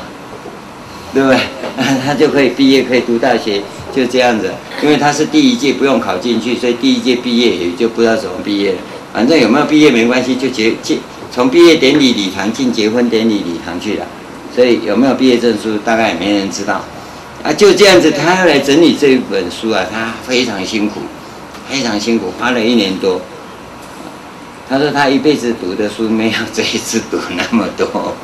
对不对？他就可以毕业，可以读大学，就这样子。因为他是第一届不用考进去，所以第一届毕业也就不知道怎么毕业了。反正有没有毕业没关系，就结结。从毕业典礼礼堂进结婚典礼礼堂去了，所以有没有毕业证书，大概也没人知道。啊，就这样子，他要来整理这一本书啊，他非常辛苦，非常辛苦，花了一年多。他说他一辈子读的书没有这一次读那么多。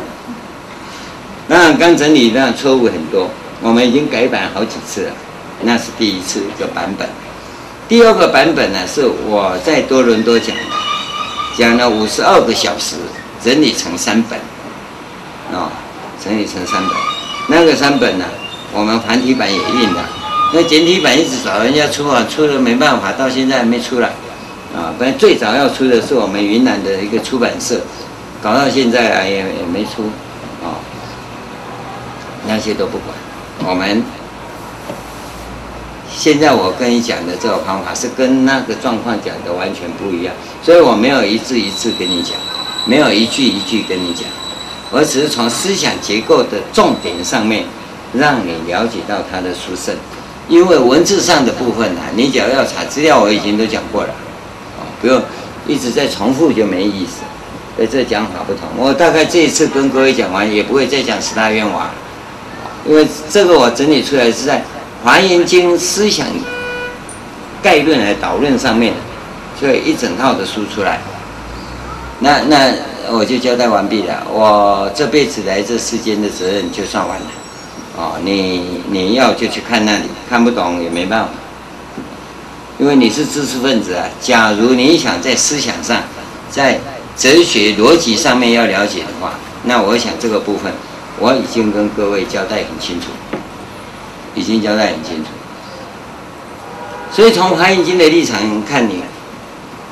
那刚整理那错误很多，我们已经改版好几次了，那是第一次一个版本。第二个版本呢，是我在多伦多讲的。讲了五十二个小时，整理成三本，啊，整理成三本。那个三本呢，我们繁体版也印了，那简体版一直找人家出啊，出了没办法，到现在还没出来，啊，本来最早要出的是我们云南的一个出版社，搞到现在啊也也没出，啊，那些都不管，我们现在我跟你讲的这个方法是跟那个状况讲的完全不一样，所以我没有一字一字跟你讲，没有一句一句跟你讲，我只是从思想结构的重点上面让你了解到它的殊胜。因为文字上的部分啊，你只要要查资料，我已经都讲过了，不用一直在重复就没意思。所以这讲法不同，我大概这一次跟各位讲完，也不会再讲十大愿望，因为这个我整理出来是在《华严经》思想概论来导论上面，所以一整套的书出来。那那我就交代完毕了，我这辈子来这世间的责任就算完了。哦，你你要就去看那里，看不懂也没办法，因为你是知识分子啊。假如你想在思想上，在哲学逻辑上面要了解的话，那我想这个部分我已经跟各位交代很清楚，已经交代很清楚。所以从《华严经》的立场看你，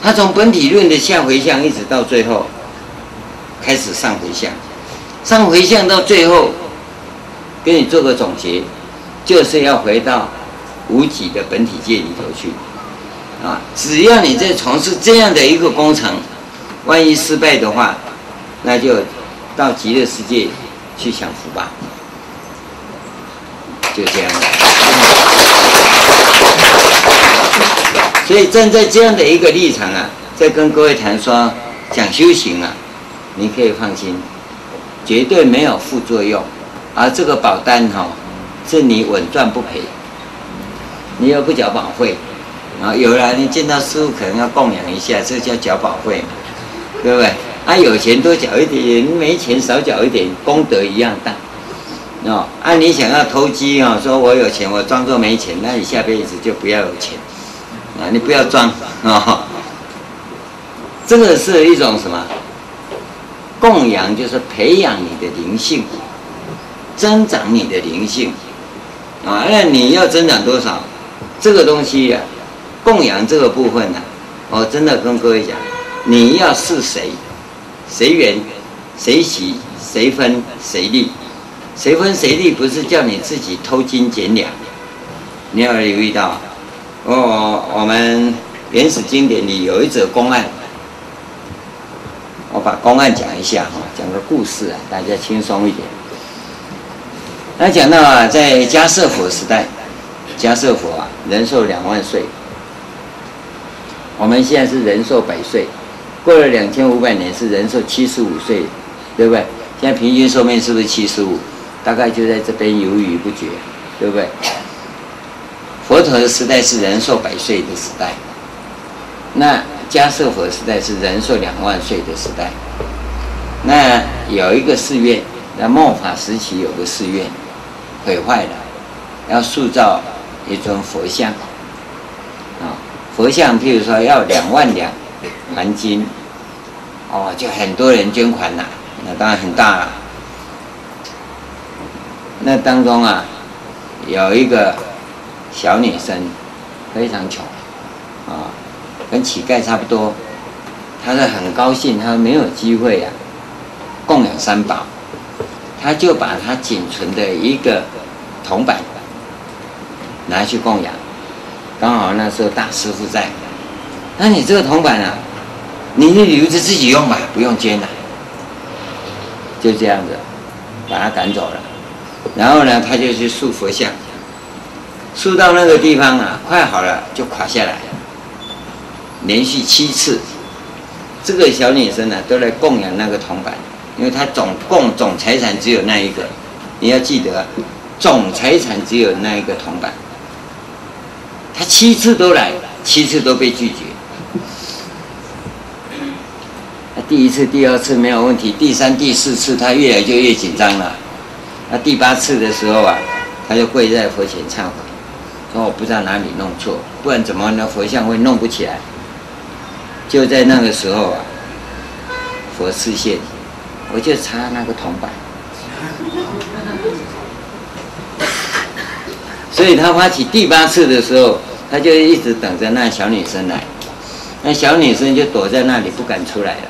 他从本体论的下回向一直到最后，开始上回向，上回向到最后。给你做个总结，就是要回到无极的本体界里头去，啊，只要你在从事这样的一个工程，万一失败的话，那就到极乐世界去享福吧，就这样。所以站在这样的一个立场啊，在跟各位谈说讲修行啊，你可以放心，绝对没有副作用。而这个保单哈，是你稳赚不赔，你又不缴保费，啊，有了你见到师傅可能要供养一下，这叫缴保费，对不对？啊，有钱多缴一点，没钱少缴一点，功德一样大。哦，啊，你想要投机啊，说我有钱，我装作没钱，那你下辈子就不要有钱，啊，你不要装啊。这个是一种什么？供养就是培养你的灵性。增长你的灵性，啊，那你要增长多少？这个东西呀、啊，供养这个部分呢、我真的跟各位讲，你要是谁，谁缘，谁喜，谁分，谁利，谁分谁利，不是叫你自己偷斤减两。你要留意到，我我们原始经典里有一则公案，我把公案讲一下哈，讲个故事啊，大家轻松一点。那讲到啊，在迦叶佛时代，迦叶佛啊，人寿两万岁。我们现在是人寿百岁，过了两千五百年是人寿七十五岁，对不对？现在平均寿命是不是七十五？大概就在这边犹豫不决，对不对？佛陀的时代是人寿百岁的时代，那迦叶佛时代是人寿两万岁的时代。那有一个寺院，在末法时期有个寺院。毁坏了，要塑造一尊佛像，佛像譬如说要两万两黄金，哦，就很多人捐款呐，那当然很大了。那当中啊，有一个小女生，非常穷，啊，跟乞丐差不多，她是很高兴，她没有机会呀，供养三宝。他就把他仅存的一个铜板拿去供养，刚好那时候大师傅在，那你这个铜板啊，你就留着自己用吧，不用捐了，就这样子把他赶走了。然后呢，他就去塑佛像，塑到那个地方啊，快好了就垮下来，连续七次，这个小女生呢、都来供养那个铜板。因为她总共总财产只有那一个，你要记得，总财产只有那一个铜板。他七次都来了，七次都被拒绝。他第一次、第二次没有问题，第三、第四次他越来就越紧张了。那第八次的时候啊，他就跪在佛前忏悔，说我不知道哪里弄错，不然怎么那佛像会弄不起来？就在那个时候啊，佛示现。我就插那个铜板，所以他发起第八次的时候，他就一直等着那小女生来，那小女生就躲在那里不敢出来了。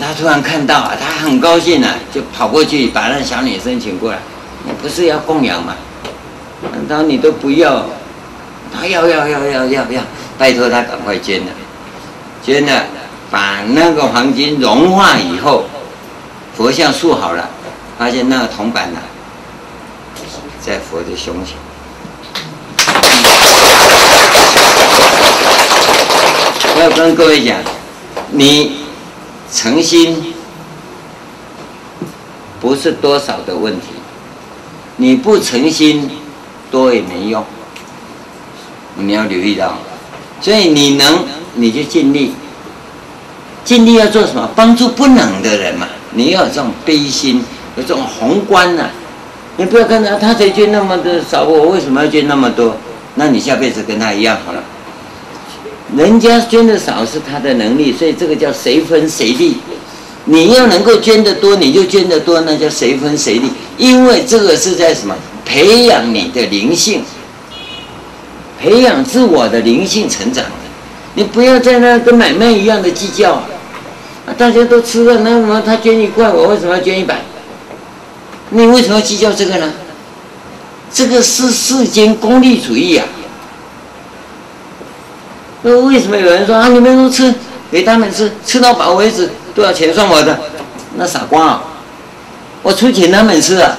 他突然看到啊，他很高兴啊，就跑过去把那小女生请过来，你不是要供养吗？难道你都不要？他要要要要要要，拜托他赶快捐了，捐了，把那个黄金融化以后，佛像塑好了，发现那个铜板呢，在佛的胸前。我要跟各位讲，你诚心不是多少的问题，你不诚心多也没用。你要留意到，所以你能你就尽力，尽力要做什么？帮助不能的人嘛。你要有这种悲心，有这种宏观呐、你不要看他，他才捐那么的少，我为什么要捐那么多？那你下辈子跟他一样好了。人家捐的少是他的能力，所以这个叫谁分谁利。你要能够捐得多，你就捐得多，那叫谁分谁利。因为这个是在什么？培养你的灵性。培养自我的灵性成长的，你不要在那跟买卖一样的计较啊！大家都吃了，那什么他捐一块，我为什么要捐一百？你为什么要计较这个呢？这个是世间功利主义啊！那为什么有人说啊，你们都吃，给他们吃，吃到饱为止，多少钱算我的？那傻瓜啊！我出钱他们吃啊，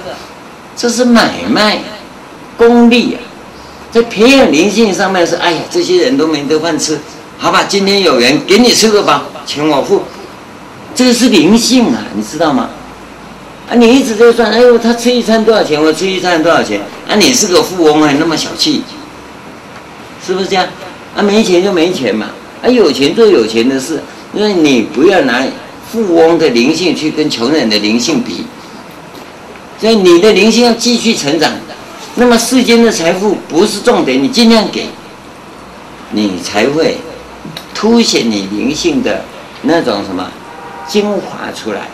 这是买卖功利啊！在培养灵性上面是，哎呀，这些人都没得饭吃，好吧，今天有人给你吃个饱，钱我付，这个是灵性啊，你知道吗？啊，你一直在算，哎呦，他吃一餐多少钱，我吃一餐多少钱？啊，你是个富翁还那么小气，是不是这样？啊，没钱就没钱嘛，啊，有钱做有钱的事，因为你不要拿富翁的灵性去跟穷人的灵性比，所以你的灵性要继续成长的。那么世间的财富不是重点，你尽量给，你才会凸显你灵性的那种什么精华出来，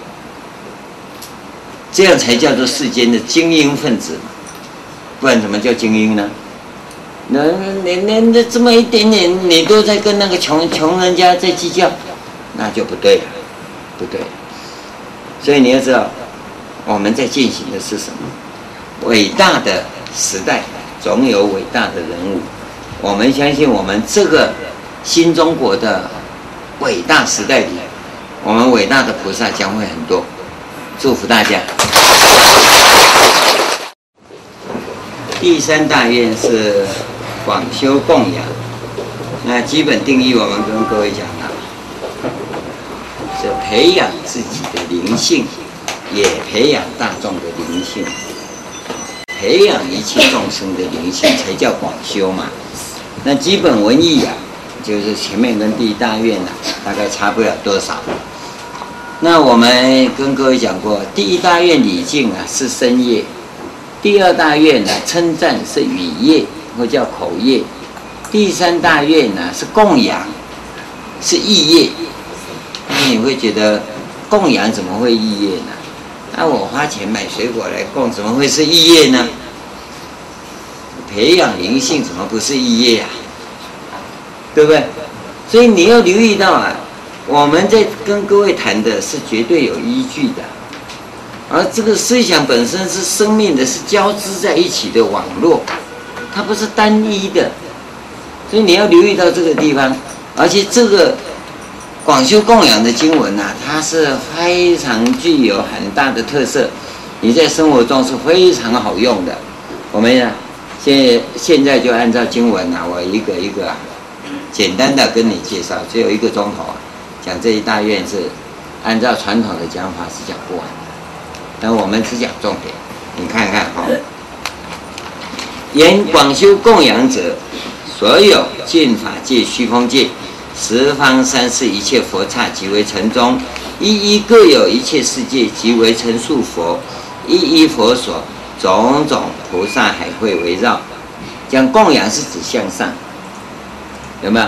这样才叫做世间的精英分子，不然怎么叫精英呢？那那那那这么一点点，你都在跟那个穷穷人家在计较，那就不对了，不对。所以你要知道，我们在进行的是什么？伟大的。时代总有伟大的人物，我们相信我们这个新中国的伟大时代里，我们伟大的菩萨将会很多。祝福大家。第三大愿是广修供养，那基本定义我们跟各位讲了，是培养自己的灵性，也培养大众的灵性。培养一切众生的灵性才叫广修嘛。那基本文义啊，就是前面跟第一大愿啊，大概差不了多少。那我们跟各位讲过，第一大愿礼敬啊是身业，第二大愿呢称赞是语业或叫口业，第三大愿呢是供养是意业。那你会觉得供养怎么会意业呢？那我花钱买水果来供，怎么会是意业呢？培养灵性怎么不是意业啊？对不对？所以你要留意到啊，我们在跟各位谈的是绝对有依据的，而这个思想本身是生命的，是交织在一起的网络，它不是单一的，所以你要留意到这个地方，而且这个。广修供养的经文呐、它是非常具有很大的特色，你在生活中是非常好用的。我们呀，现现在就按照经文呐、啊，我一个一个啊，简单的跟你介绍，只有一个钟头啊，讲这一大院是按照传统的讲法是讲不完的，但我们只讲重点，你看看好。言广修供养者，所有净法界、虚空界。十方三世一切佛刹即为城中，一一各有一切世界即为成树佛，一一佛所种种菩萨海会围绕。讲供养是指向上，有没有？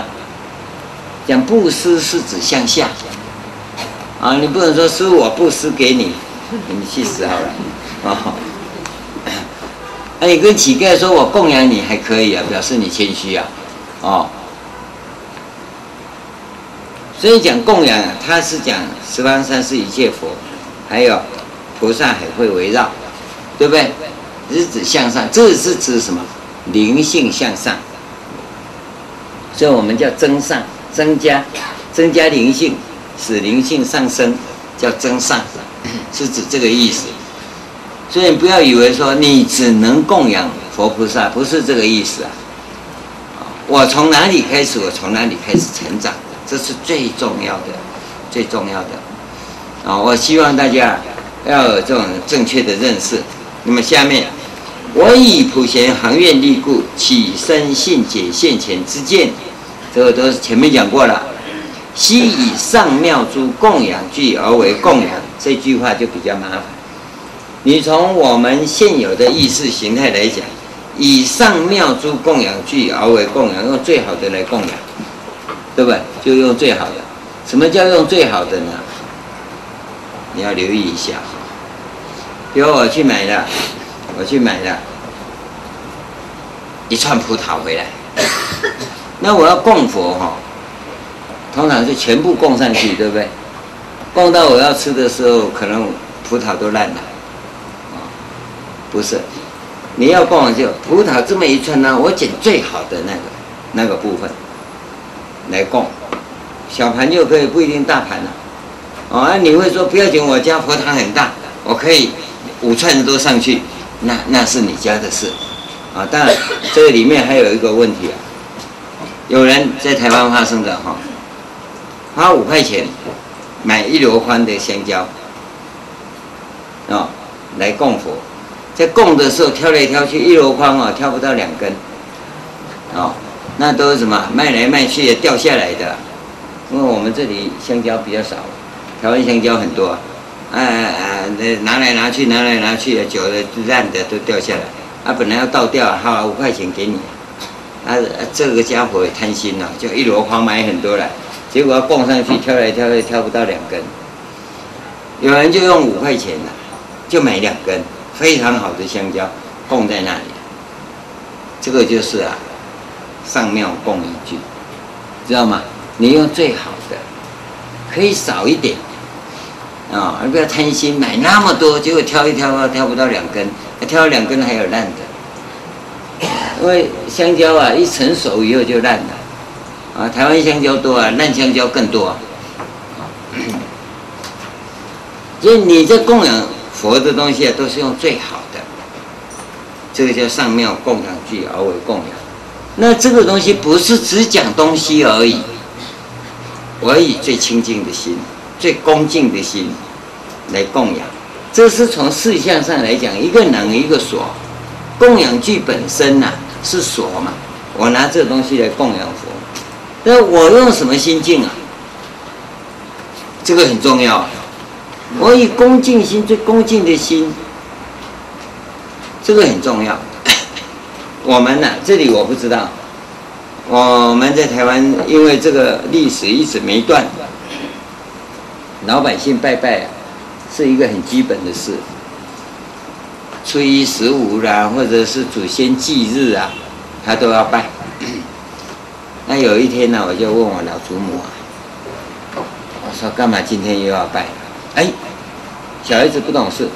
讲布施是指向下。啊，你不能说师我布施给你，你去死好了。哦，那你跟乞丐说我供养你还可以啊，表示你谦虚啊。哦。所以讲供养啊，它是讲十方三世一切佛，还有菩萨海会围绕，对不对？是指向上，这是指什么？灵性向上，所以我们叫增上，增加，增加灵性，使灵性上升，叫增上，是指这个意思。所以你不要以为说你只能供养佛菩萨，不是这个意思啊。我从哪里开始，我从哪里开始成长，这是最重要的，最重要的。啊，我希望大家要有这种正确的认识。那么下面，我以普贤行愿力故，起深信解现前之见，这个都前面讲过了。悉以上妙诸供养具而为供养，这句话就比较麻烦。你从我们现有的意识形态来讲。以上妙诸供养具而为供养，用最好的来供养，对不对？就用最好的。什么叫用最好的呢？你要留意一下。比如我去买了，我去买了一串葡萄回来，那我要供佛哈，通常是全部供上去，对不对？供到我要吃的时候，可能葡萄都烂了，啊，不是。你要供就葡萄这么一串呢，我捡最好的那个那个部分来供，小盘就可以，不一定大盘了。哦，啊，你会说不要紧，我家佛堂很大，我可以五串都上去，那那是你家的事。啊，当然这个里面还有一个问题啊，有人在台湾发生的哈，花五块钱买一箩筐的香蕉，啊，来供佛。在供的时候挑来挑去，一箩筐啊，挑不到两根，哦，那都是什么卖来卖去也掉下来的，因为我们这里香蕉比较少，台湾香蕉很多，啊，哎哎，那拿来拿去拿来拿去，久了烂的都掉下来，啊，本来要倒掉，好，五块钱给你，啊，这个家伙也贪心了，就一箩筐买很多来，结果要供上去挑来挑去挑不到两根，有人就用五块钱了，就买两根。非常好的香蕉供在那里，这个就是啊，上庙供一句，知道吗？你用最好的，可以少一点啊，而不要贪心买那么多，结果挑一挑啊，挑不到两根，挑了两根还有烂的，因为香蕉啊，一成熟以后就烂了啊。台湾香蕉多啊，烂香蕉更多啊。所以你在供养。佛的东西啊，都是用最好的，这个叫上妙供养具而为供养。那这个东西不是只讲东西而已，我以最清净的心、最恭敬的心来供养。这是从事相上来讲，一个能，一个所。供养具本身呐、是锁嘛，我拿这个东西来供养佛，那我用什么心境啊？这个很重要。我以恭敬心，最恭敬的心，这个很重要。我们呢、这里我不知道。我们在台湾，因为这个历史一直没断，老百姓拜拜啊，是一个很基本的事。初一十五啦，或者是祖先忌日啊，他都要拜。那有一天呢，我就问我老祖母啊，我说干嘛今天又要拜？哎。小孩子不懂事，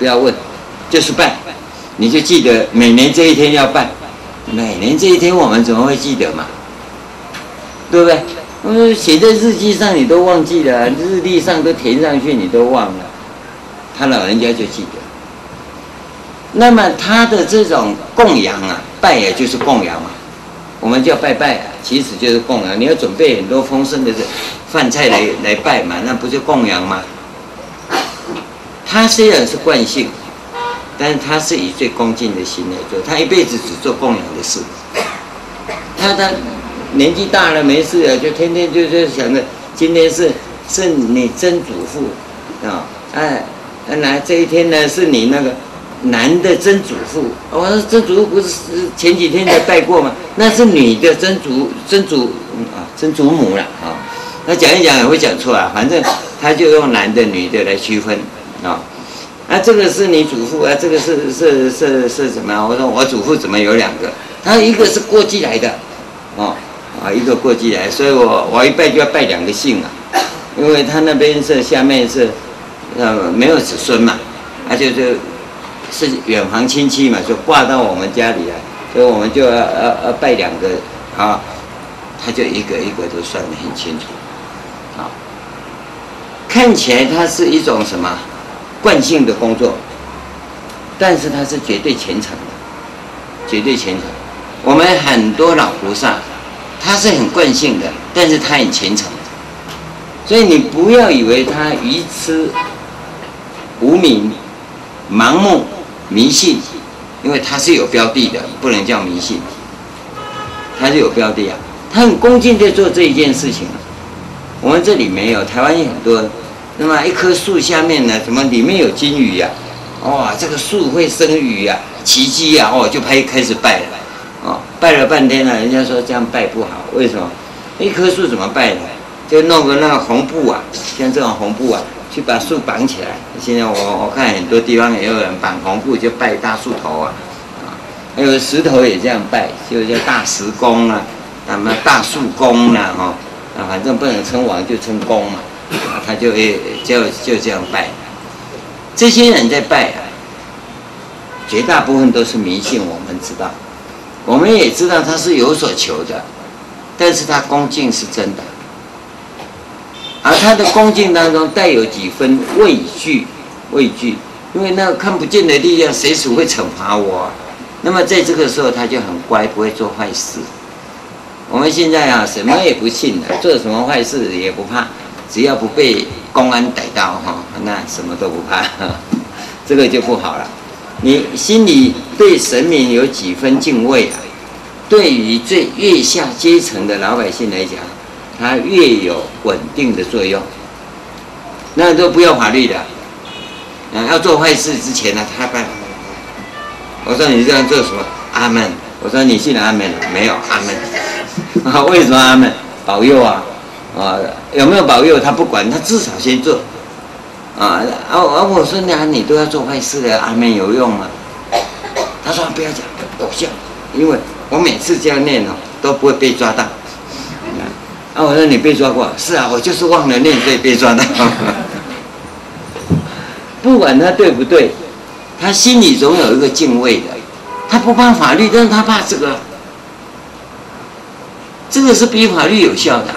不要问，就是拜，你就记得每年这一天要拜，每年这一天我们怎么会记得嘛？对不对？嗯，写在日记上你都忘记了，日历上都填上去你都忘了，他老人家就记得。那么他的这种供养啊，拜也就是供养嘛，我们叫拜拜啊，其实就是供养。你要准备很多丰盛的饭菜来来拜嘛，那不就供养吗？他虽然是惯性，但是他是以最恭敬的心来做。他一辈子只做供养的事。他他年纪大了没事了，就天天就就想着今天是是你曾祖父啊，哎，来这一天呢是你那个男的曾祖父。我说曾祖父不是前几天才拜过吗？那是女的曾祖曾祖啊曾祖母了啊。他讲一讲也会讲错啊，反正他就用男的女的来区分。啊，那这个是你祖父啊？这个是是是是什么？我说我祖父怎么有两个？他一个是过继来的，哦啊，一个过继来，所以我我一拜就要拜两个姓啊，因为他那边是下面是呃没有子孙嘛，他就就是远房亲戚嘛，就挂到我们家里来，所以我们就要要要拜两个啊，他就一个一个都算得很清楚，啊，看起来他是一种什么惯性的工作，但是他是绝对虔诚的，绝对虔诚。我们很多老菩萨，他是很惯性的，但是他很虔诚，所以你不要以为他愚痴、无明、盲目。迷信，因为它是有标的的，不能叫迷信。它是有标的啊，他很恭敬在做这一件事情。我们这里没有，台湾有很多。那么一棵树下面呢，什么里面有金鱼呀？哇，这个树会生鱼呀，奇迹呀！哦，就开开始拜了。哦，拜了半天了，人家说这样拜不好，为什么？一棵树怎么拜呢？就弄个那个红布啊，像这种红布啊。去把树绑起来。现在我我看很多地方也有人绑红布，就拜大树头啊，啊，还有石头也这样拜，就叫大石公啊，什么大树公啊，哈，啊，反正不能称王就称公嘛，他就诶就就这样拜。这些人在拜啊，绝大部分都是迷信，我们知道，我们也知道他是有所求的，但是他恭敬是真的。他的恭敬当中带有几分畏惧，畏惧，因为那个看不见的力量随时会惩罚我。那么在这个时候，他就很乖，不会做坏事。我们现在啊，什么也不信了，做什么坏事也不怕，只要不被公安逮到哈，那什么都不怕。这个就不好了。你心里对神明有几分敬畏啊？对于最月下阶层的老百姓来讲。它越有稳定的作用，那都不要法律的，啊，要做坏事之前呢，他办。我说你这样做什么？阿门。我说你信阿门？没有阿门。啊，为什么阿门？保佑啊，啊，有没有保佑他不管，他至少先做。啊，啊，啊我说那你都要做坏事的，阿门有用吗？他说不要讲，搞笑，因为我每次这样念哦，都不会被抓到。啊！我说你被抓过？是啊，我就是忘了念，所以被抓到。不管他对不对，他心里总有一个敬畏的。他不怕法律，但是他怕这个。这个是比法律有效的。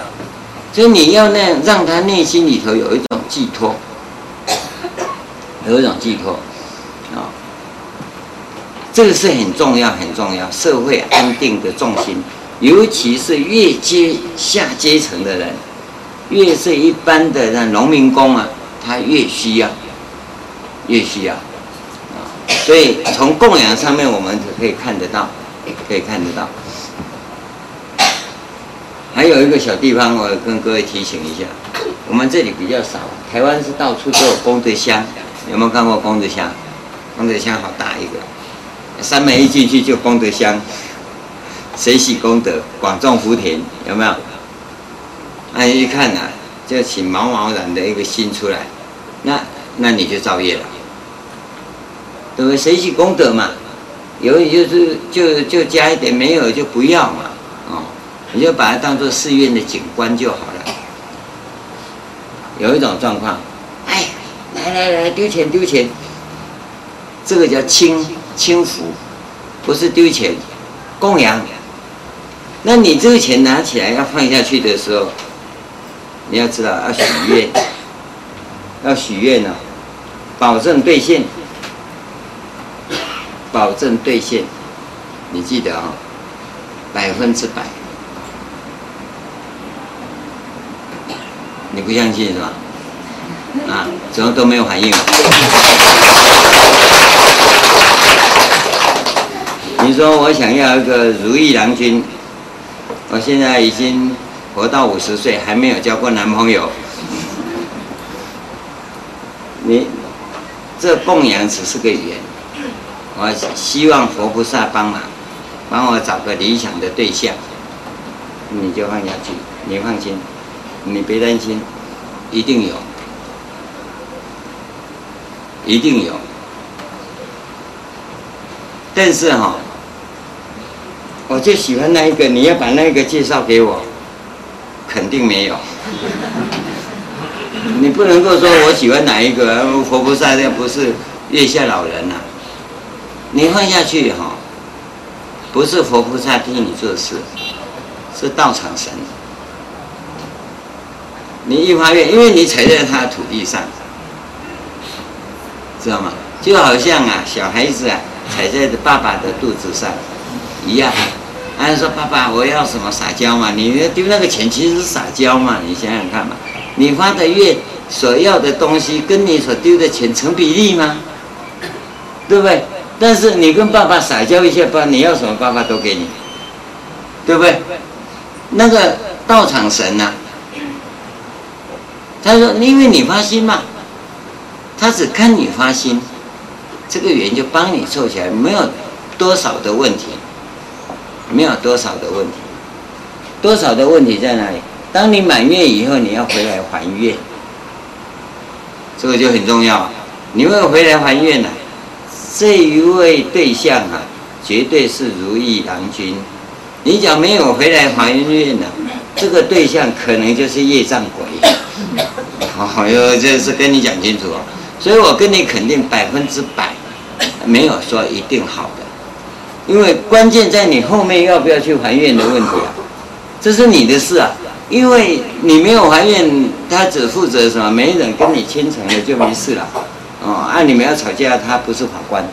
所以你要那，让他内心里头有一种寄托，有一种寄托啊。这个是很重要，很重要，社会安定的重心。尤其是越阶下阶层的人，越是一般的那农民工啊，他越需要，越需要啊。所以从供养上面，我们可以看得到，可以看得到。还有一个小地方，我跟各位提醒一下，我们这里比较少，台湾是到处都有功德箱，有没有看过功德箱？功德箱好大一个，三门一进去就功德箱。随喜功德，广种福田，有没有？那一看啊，就起毛毛然的一个心出来，那那你就造业了，对不对？随喜功德嘛，有就是就就加一点，没有就不要嘛，哦，你就把它当做寺院的景观就好了。有一种状况，哎，来来来，丢钱丢钱，这个叫轻轻浮，不是丢钱，供养。那你这个钱拿起来要放下去的时候，你要知道要许愿，要许愿呢，保证兑现，保证兑现，你记得啊、哦，百分之百。你不相信是吧？啊，怎么都没有反应？你说我想要一个如意郎君。我现在已经活到五十岁，还没有交过男朋友。你这供养只是个缘，我希望佛菩萨帮忙，帮我找个理想的对象，你就放下去，你放心，你别担心，一定有，一定有。但是哈。我就喜欢那一个，你要把那个介绍给我，肯定没有。你不能够说我喜欢哪一个，佛菩萨那不是月下老人呐、你换下去哈，不是佛菩萨替你做事，是道场神。你一发愿，因为你踩在他的土地上，知道吗？就好像啊，小孩子啊，踩在爸爸的肚子上一样。他说：“爸爸，我要什么撒娇嘛？你丢那个钱其实是撒娇嘛？你想想看嘛，你花的愿所要的东西跟你所丢的钱成比例吗？对不对？但是你跟爸爸撒娇一下，爸，你要什么，爸爸都给你，对不对？那个道场神呐、”他说：“因为你发心嘛，他只看你发心，这个缘就帮你凑起来，没有多少的问题，没有多少的问题，多少的问题在哪里？当你满愿以后，你要回来还愿，这个就很重要。你会回来还愿呢？这一位对象啊，绝对是如意郎君。你讲没有回来还愿呢，这个对象可能就是业障鬼。”好哟，这是跟你讲清楚哦，所以我跟你肯定百分之百，没有说一定好的，因为关键在你后面要不要去还愿的问题啊，这是你的事啊，因为你没有还愿，他只负责什么？没人跟你牵扯了就没事了，哦，按你们要吵架，他不是法官，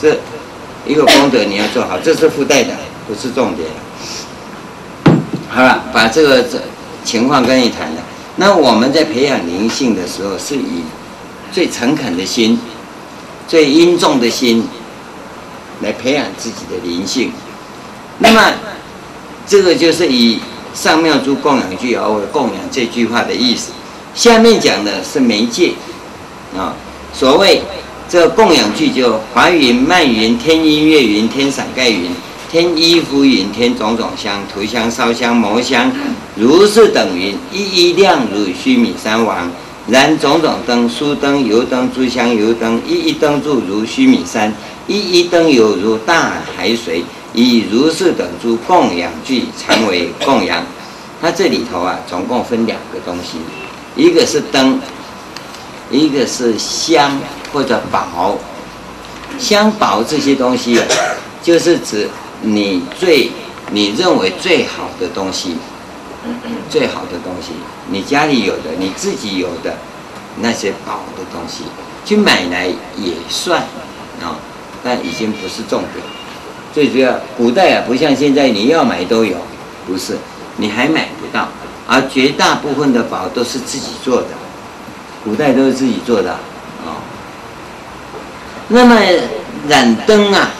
是一个功德你要做好，这是附带的，不是重点。好了，把这个这。情况跟你谈的，那我们在培养灵性的时候，是以最诚恳的心、最殷重的心来培养自己的灵性。那么，这个就是以上妙珠供养具而为供养这句话的意思。下面讲的是媒介啊，所谓这供养具就华云、漫云、天音乐云、天伞盖云。天衣服云，天种种香，涂香、烧香、摩香，如是等云，一一亮如须弥山王。燃种种灯，酥灯、油灯、诸香油灯，一一灯柱如须弥山，一一灯油如大海水。以如是等诸供养具，常为供养。它这里头啊，总共分两个东西，一个是灯，一个是香或者宝。香宝这些东西啊，就是指。你最你认为最好的东西，最好的东西，你家里有的，你自己有的那些宝的东西，去买来也算啊，但已经不是重点。最主要，古代啊，不像现在你要买都有，不是，你还买不到。而绝大部分的宝都是自己做的，古代都是自己做的啊。那么染灯啊。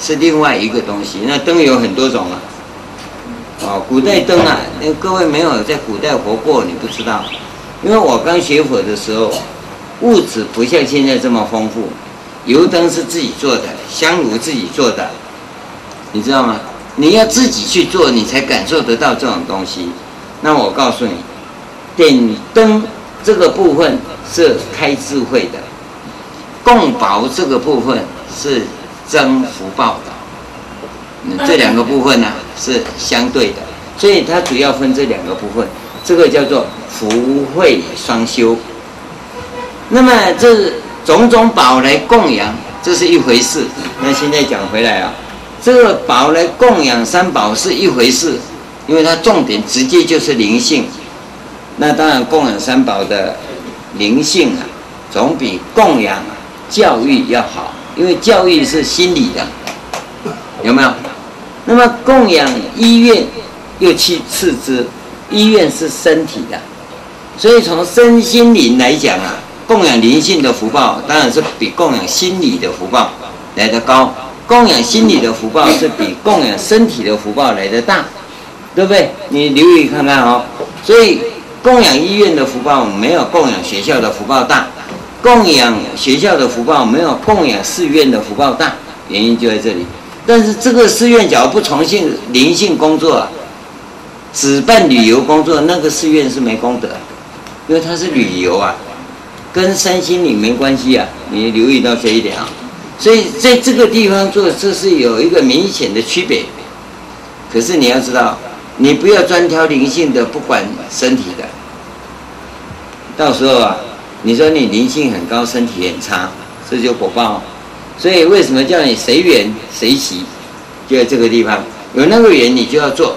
是另外一个东西，那灯有很多种啊，哦，古代灯啊，那各位没有在古代活过，你不知道。因为我刚学佛的时候，物质不像现在这么丰富，油灯是自己做的，香炉自己做的，你知道吗？你要自己去做，你才感受得到这种东西。那我告诉你，点灯这个部分是开智慧的，供宝这个部分是。增福报的，这两个部分呢、是相对的，所以它主要分这两个部分，这个叫做福慧双修。那么这种种宝来供养，这是一回事。那现在讲回来啊，这个宝来供养三宝是一回事，因为它重点直接就是灵性。那当然供养三宝的灵性啊，总比供养教育要好。因为教育是心理的，有没有？那么供养医院又去次之，医院是身体的，所以从身心灵来讲啊，供养灵性的福报当然是比供养心理的福报来得高，供养心理的福报是比供养身体的福报来得大，对不对？你留意看看哦。所以供养医院的福报没有供养学校的福报大。供养学校的福报没有供养寺院的福报大，原因就在这里。但是这个寺院假如不从事灵性工作，只办旅游工作，那个寺院是没功德，因为它是旅游啊，跟身心灵没关系啊。你留意到这一点啊。所以在这个地方做，这是有一个明显的区别。可是你要知道，你不要专挑灵性的，不管身体的，到时候啊。你说你灵性很高，身体很差，这就火爆。所以为什么叫你随缘随喜？就在这个地方有那个缘，你就要做。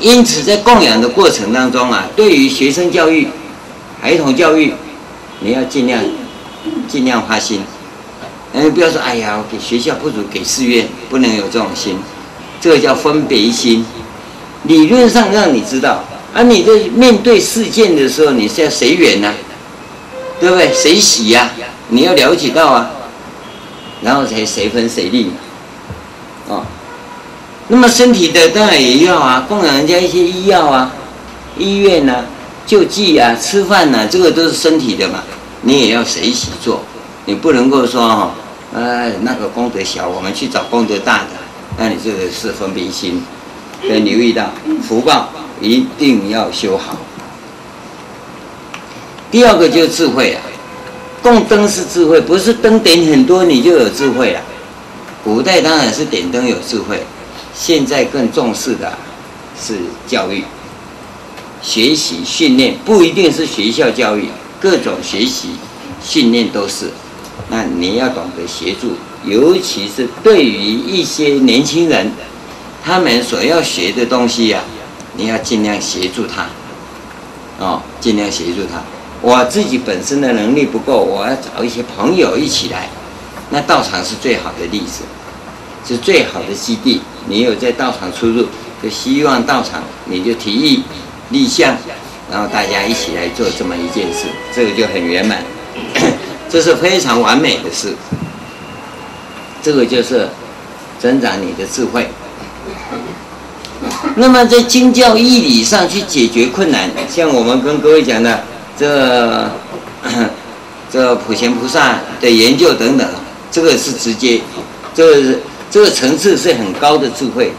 因此，在供养的过程当中啊，对于学生教育、孩童教育，你要尽量尽量花心。嗯，不要说哎呀，给学校不如给寺院，不能有这种心。这个叫分别心。理论上让你知道，啊、你在面对事件的时候，你是要随缘呐，对不对？随喜呀、你要了解到啊，然后才随分随利。哦，那么身体的当然也要啊，供养人家一些医药啊，医院呐、救济啊、吃饭呐、啊，这个都是身体的嘛，你也要随喜做，你不能够说哈，哎，那个功德小，我们去找功德大的，那你这个是分别心。要留意到福报一定要修好。第二个就是智慧啊，供灯是智慧，不是灯点很多你就有智慧了。古代当然是点灯有智慧，现在更重视的是教育、学习、训练，不一定是学校教育，各种学习、训练都是。那你要懂得协助，尤其是对于一些年轻人。他们所要学的东西呀、啊，你要尽量协助他，哦，尽量协助他。我自己本身的能力不够，我要找一些朋友一起来。那道场是最好的例子，是最好的基地。你有在道场出入，就希望道场你就提议立项，然后大家一起来做这么一件事，这个就很圆满，这是非常完美的事。这个就是增长你的智慧。那么在经教义理上去解决困难，像我们跟各位讲的这 这普贤菩萨的研究等等，这个是直接，这个这个层次是很高的智慧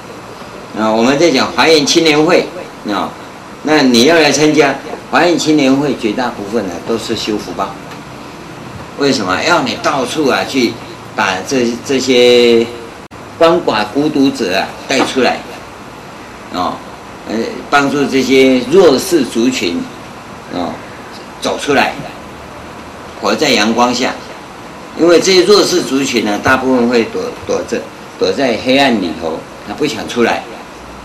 啊。我们在讲华严青年会啊，那你要来参加华严青年会，绝大部分呢都是修福报。为什么要你到处啊去把这这些鳏寡孤独者啊带出来？哦，呃，帮助这些弱势族群，哦，走出来，活在阳光下。因为这些弱势族群呢，大部分会躲躲着，躲在黑暗里头，他不想出来。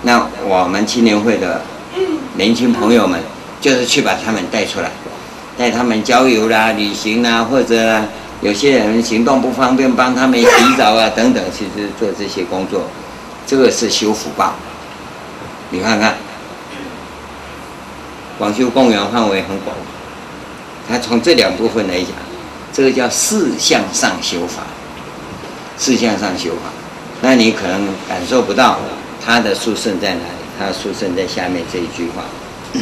那我们青年会的年轻朋友们，就是去把他们带出来，带他们郊游啦、旅行啦，或者有些人行动不方便，帮他们洗澡啊等等，其实做这些工作，这个是修福报。你看看，广修供养范围很广，他从这两部分来讲，这个叫四向上修法，四向上修法，那你可能感受不到他的殊胜在哪里，他的殊胜在下面这一句话。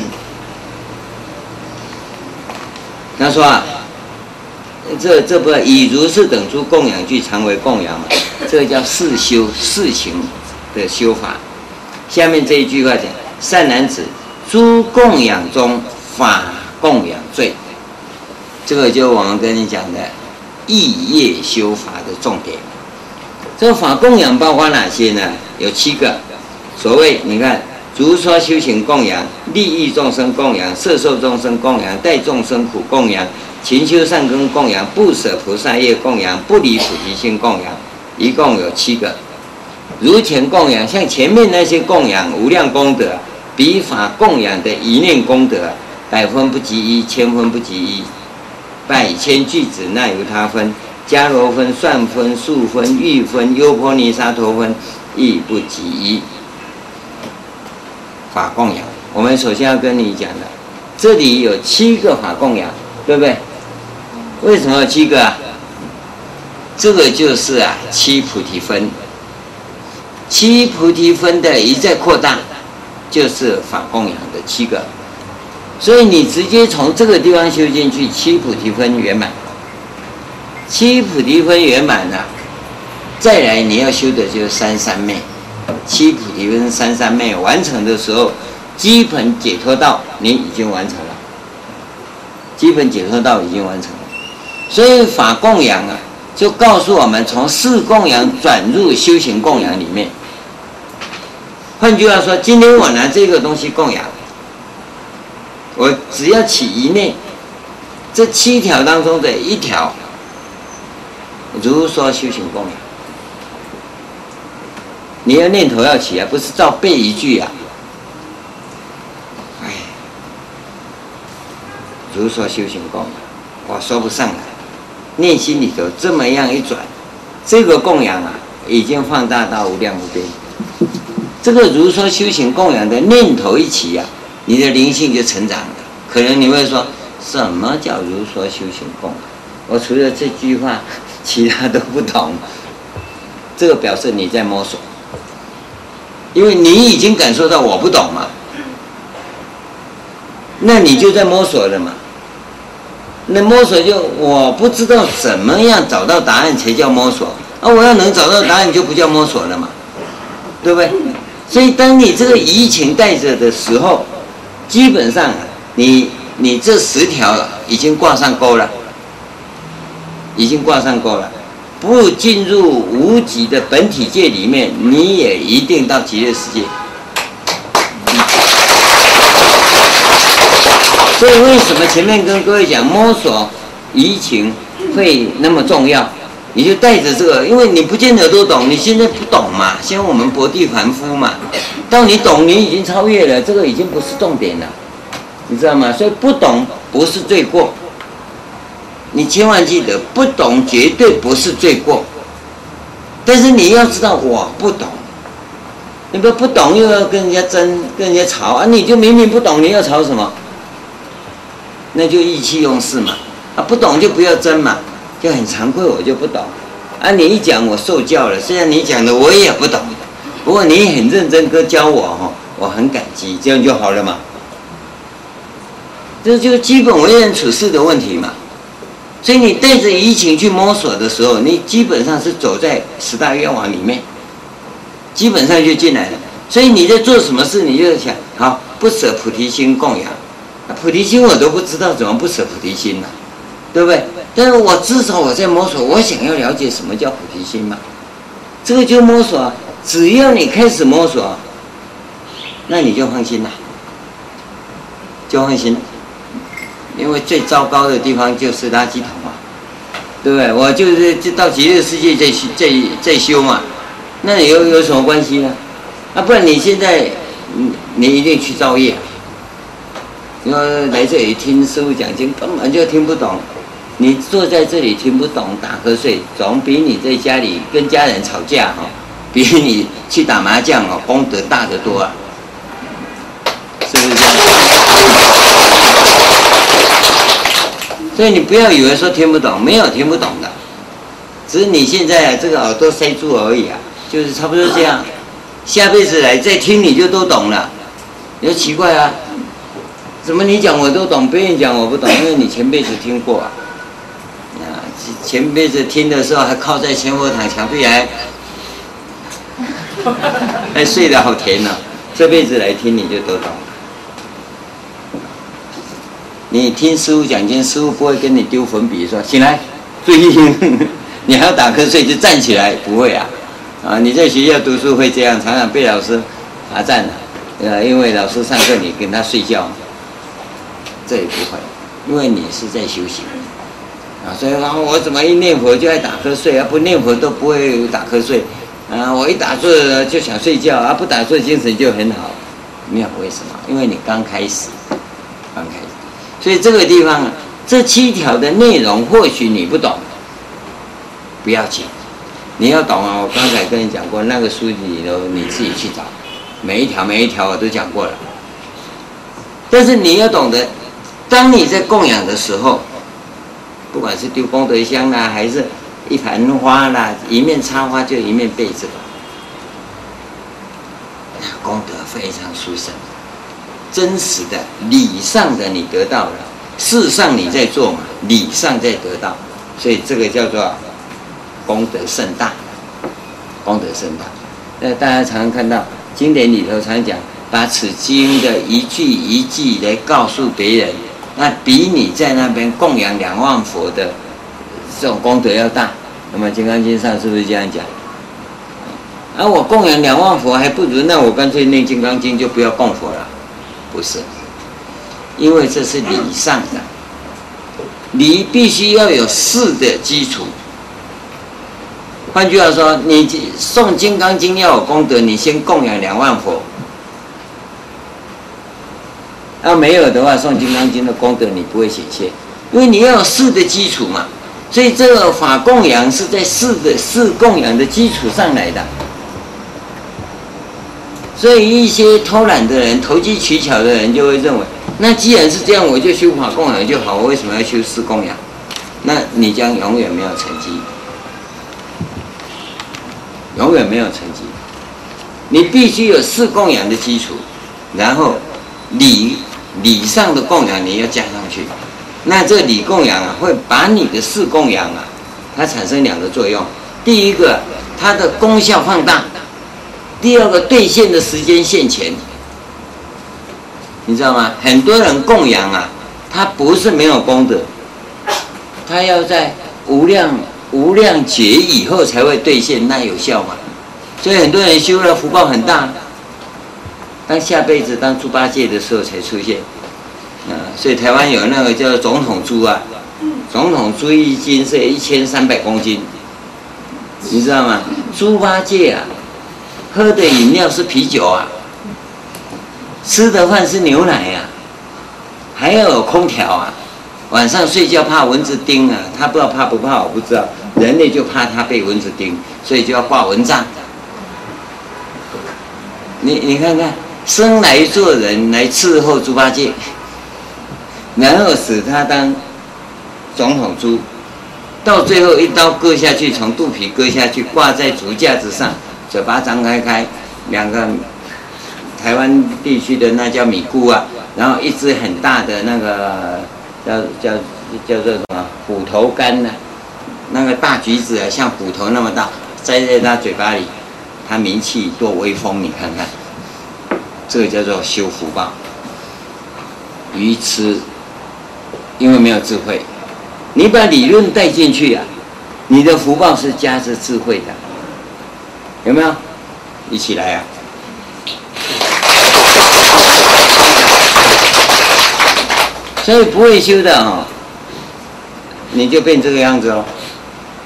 他说啊，这这不以如是等诸供养具常为供养嘛，这个叫事修事情的修法。下面这一句话讲：善男子，诸供养中法供养最。这个就我们跟你讲的意业修法的重点。这个法供养包括哪些呢？有七个。所谓你看，如说修行供养、利益众生供养、摄受众生供养、代众生苦供养、勤修善根供养、不舍菩萨业供养、不离菩提心供养，一共有七个。如前供养，像前面那些供养无量功德，比法供养的一念功德，百分不及一，千分不及一，百千俱胝那由他分，迦罗分、算分、数分、喻分、优婆尼沙陀分，亦不及一。法供养，我们首先要跟你讲的，这里有七个法供养，对不对？为什么有七个啊？这个就是啊，七菩提分。七菩提分的一再扩大，就是法供养的七个，所以你直接从这个地方修进去，七菩提分圆满。七菩提分圆满了，再来你要修的就是三三昧。七菩提分三三昧完成的时候，基本解脱道你已经完成了，基本解脱道已经完成了。所以法供养啊，就告诉我们从事供养转入修行供养里面。换句话说，今天我拿这个东西供养，我只要起一念，这七条当中的一条，如说修行供养，你要念头要起啊，不是照背一句啊。哎，如说修行供养，我说不上来，念心里头这么样一转，这个供养啊，已经放大到无量无边。这个如说修行供养的念头一起呀、啊，你的灵性就成长了。可能你会说，什么叫如说修行供？我除了这句话，其他都不懂。这个表示你在摸索，因为你已经感受到我不懂嘛，那你就在摸索了嘛。那摸索就我不知道怎么样找到答案才叫摸索，啊，我要能找到答案就不叫摸索了嘛，对不对？所以，当你这个疑情带着的时候，基本上你你这十条已经挂上钩了，已经挂上钩了。不进入无极的本体界里面，你也一定到极乐世界。所以，为什么前面跟各位讲摸索疑情会那么重要？你就带着这个，因为你不见得都懂，你现在不懂嘛，像我们薄地凡夫嘛。到你懂，你已经超越了，这个已经不是重点了，你知道吗？所以不懂不是罪过，你千万记得，不懂绝对不是罪过。但是你要知道，我不懂，你不不懂又要跟人家争，跟人家吵啊！你就明明不懂，你要吵什么？那就意气用事嘛，啊，不懂就不要争嘛。就很惭愧，我就不懂，啊，你一讲我受教了，虽然你讲的我也不懂，不过你很认真哥教我哈，我很感激，这样就好了嘛。这就是基本为人处事的问题嘛。所以你带着疫情去摸索的时候，你基本上是走在十大愿望里面，基本上就进来了。所以你在做什么事，你就想好不舍菩提心供养，菩提心我都不知道怎么不舍菩提心呢？对不对？但是我至少我在摸索，我想要了解什么叫菩提心嘛？这个就摸索，只要你开始摸索，那你就放心了，就放心了。因为最糟糕的地方就是垃圾桶嘛，对不对？我就是就到极乐世界在修在在修嘛，那有有什么关系呢？啊，不然你现在你你一定去造业，因为来这里听师父讲经根本就听不懂。你坐在这里听不懂打瞌睡，总比你在家里跟家人吵架哈，比你去打麻将哦功德大得多啊，是不是这样？所以你不要以为说听不懂，没有听不懂的，只是你现在这个耳朵塞住而已啊，就是差不多这样。下辈子来再听你就都懂了，你说奇怪啊？怎么你讲我都懂，别人讲我不懂，因为你前辈子听过啊。啊前辈子听的时候还靠在前佛堂墙壁还，还睡得好甜呢、啊。这辈子来听你就都懂。你听师父讲经，师父不会跟你丢粉笔说醒来，注意，你还要打瞌睡就站起来，不会啊。啊，你在学校读书会这样，常常被老师罚站了，呃，因为老师上课你跟他睡觉，这也不会，因为你是在修行。啊，所以然后我怎么一念佛就爱打瞌睡啊？不念佛都不会打瞌睡，啊，我一打坐就想睡觉啊，不打坐精神就很好，没有为什么？因为你刚开始，刚开始，所以这个地方，这七条的内容或许你不懂，不要紧，你要懂啊！我刚才跟你讲过，那个书籍里头你自己去找，每一条每一条我都讲过了。但是你要懂得，当你在供养的时候。不管是丢功德箱啦，还是一盆花啦，一面插花就一面被子吧，功德非常殊胜，真实的理上的你得到了，事上你在做嘛，理上在得到，所以这个叫做功德甚大，功德甚大。那大家常常看到经典里头常讲，把此经的一句一句来告诉别人。那比你在那边供养两万佛的这种功德要大。那么《金刚经》上是不是这样讲？而、啊、我供养两万佛还不如，那我干脆念《金刚经》就不要供佛了。不是，因为这是理上的，礼必须要有事的基础。换句话说，你诵《金刚经》要有功德，你先供养两万佛。要没有的话，诵《金刚经》的功德你不会显现，因为你要有事的基础嘛。所以这个法供养是在事的事供养的基础上来的。所以一些偷懒的人、投机取巧的人就会认为，那既然是这样，我就修法供养就好，我为什么要修四供养？那你将永远没有成绩，永远没有成绩。你必须有四供养的基础，然后礼礼上的供养你要加上去。那这礼供养啊，会把你的四供养啊，它产生两个作用。第一个，它的功效放大。第二个兑现的时间现前，你知道吗？很多人供养啊，他不是没有功德，他要在无量无量劫以后才会兑现，那有效吗？所以很多人修了福报很大，当下辈子当猪八戒的时候才出现，啊，所以台湾有那个叫总统猪啊，总统猪一斤是一千三百公斤，你知道吗？猪八戒啊。喝的饮料是啤酒啊，吃的饭是牛奶呀，还要有空调啊。晚上睡觉怕蚊子叮啊，他不知道怕不怕，我不知道。人类就怕他被蚊子叮，所以就要挂蚊帐。你你看看，生来做人来伺候猪八戒，然后使他当总统猪，到最后一刀割下去，从肚皮割下去，挂在竹架子上。嘴巴张开开，两个台湾地区的那叫米菇啊，然后一只很大的那个叫叫叫做什么虎头柑呢、啊？那个大橘子啊，像虎头那么大，塞在他嘴巴里，他名气多威风，你看看，这个叫做修福报。愚痴，因为没有智慧，你把理论带进去啊，你的福报是加着智慧的。有没有？一起来啊！所以不会修的哦，你就变这个样子哦，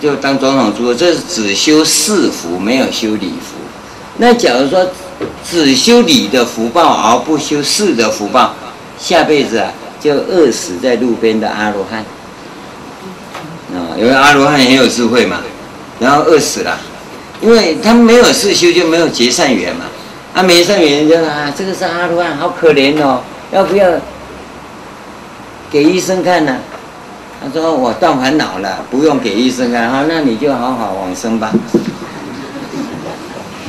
就当总统猪。这是只修事福，没有修礼福。那假如说只修礼的福报，而不修事的福报，下辈子啊就饿死在路边的阿罗汉。啊，因为阿罗汉很有智慧嘛，然后饿死了。因为他没有世修，就没有结善缘嘛。啊，没善缘就啊，这个是阿罗汉，好可怜哦，要不要给医生看呢、他说我断烦恼了，不用给医生看。好，那你就好好往生吧。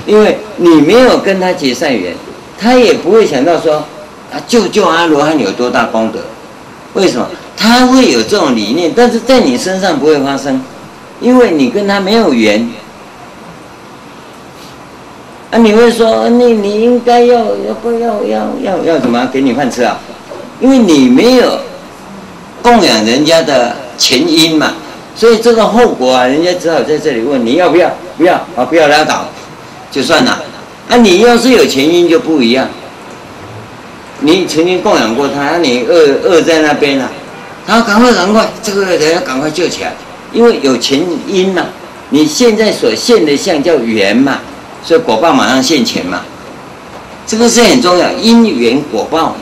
因为你没有跟他结善缘，他也不会想到说啊，救救阿罗汉有多大功德？为什么？他会有这种理念，但是在你身上不会发生，因为你跟他没有缘。啊，你会说，你你应该要要不要要要要什么给你饭吃啊？因为你没有供养人家的前因嘛，所以这个后果啊，人家只好在这里问你要不要，不要啊，不要拉倒，就算了。啊，你要是有前因就不一样，你曾经供养过他，你饿饿在那边了，他赶快赶快，这个人要赶快救起来，因为有前因嘛，你现在所现的相叫缘嘛。所以果报马上现前嘛，这个是很重要，因缘果报嘛。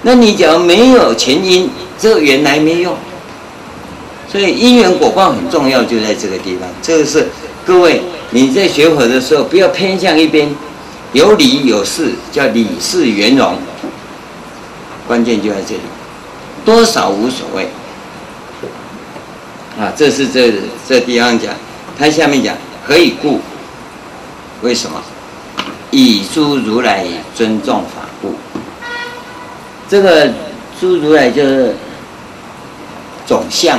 那你假如没有前因，这个缘来没用。所以因缘果报很重要，就在这个地方。这个是各位你在学佛的时候，不要偏向一边，有理有事，叫理事圆融。关键就在这里，多少无所谓。啊，这是这这地方讲，他下面讲何以故？为什么？以诸如来尊重法故。这个诸如来就是总相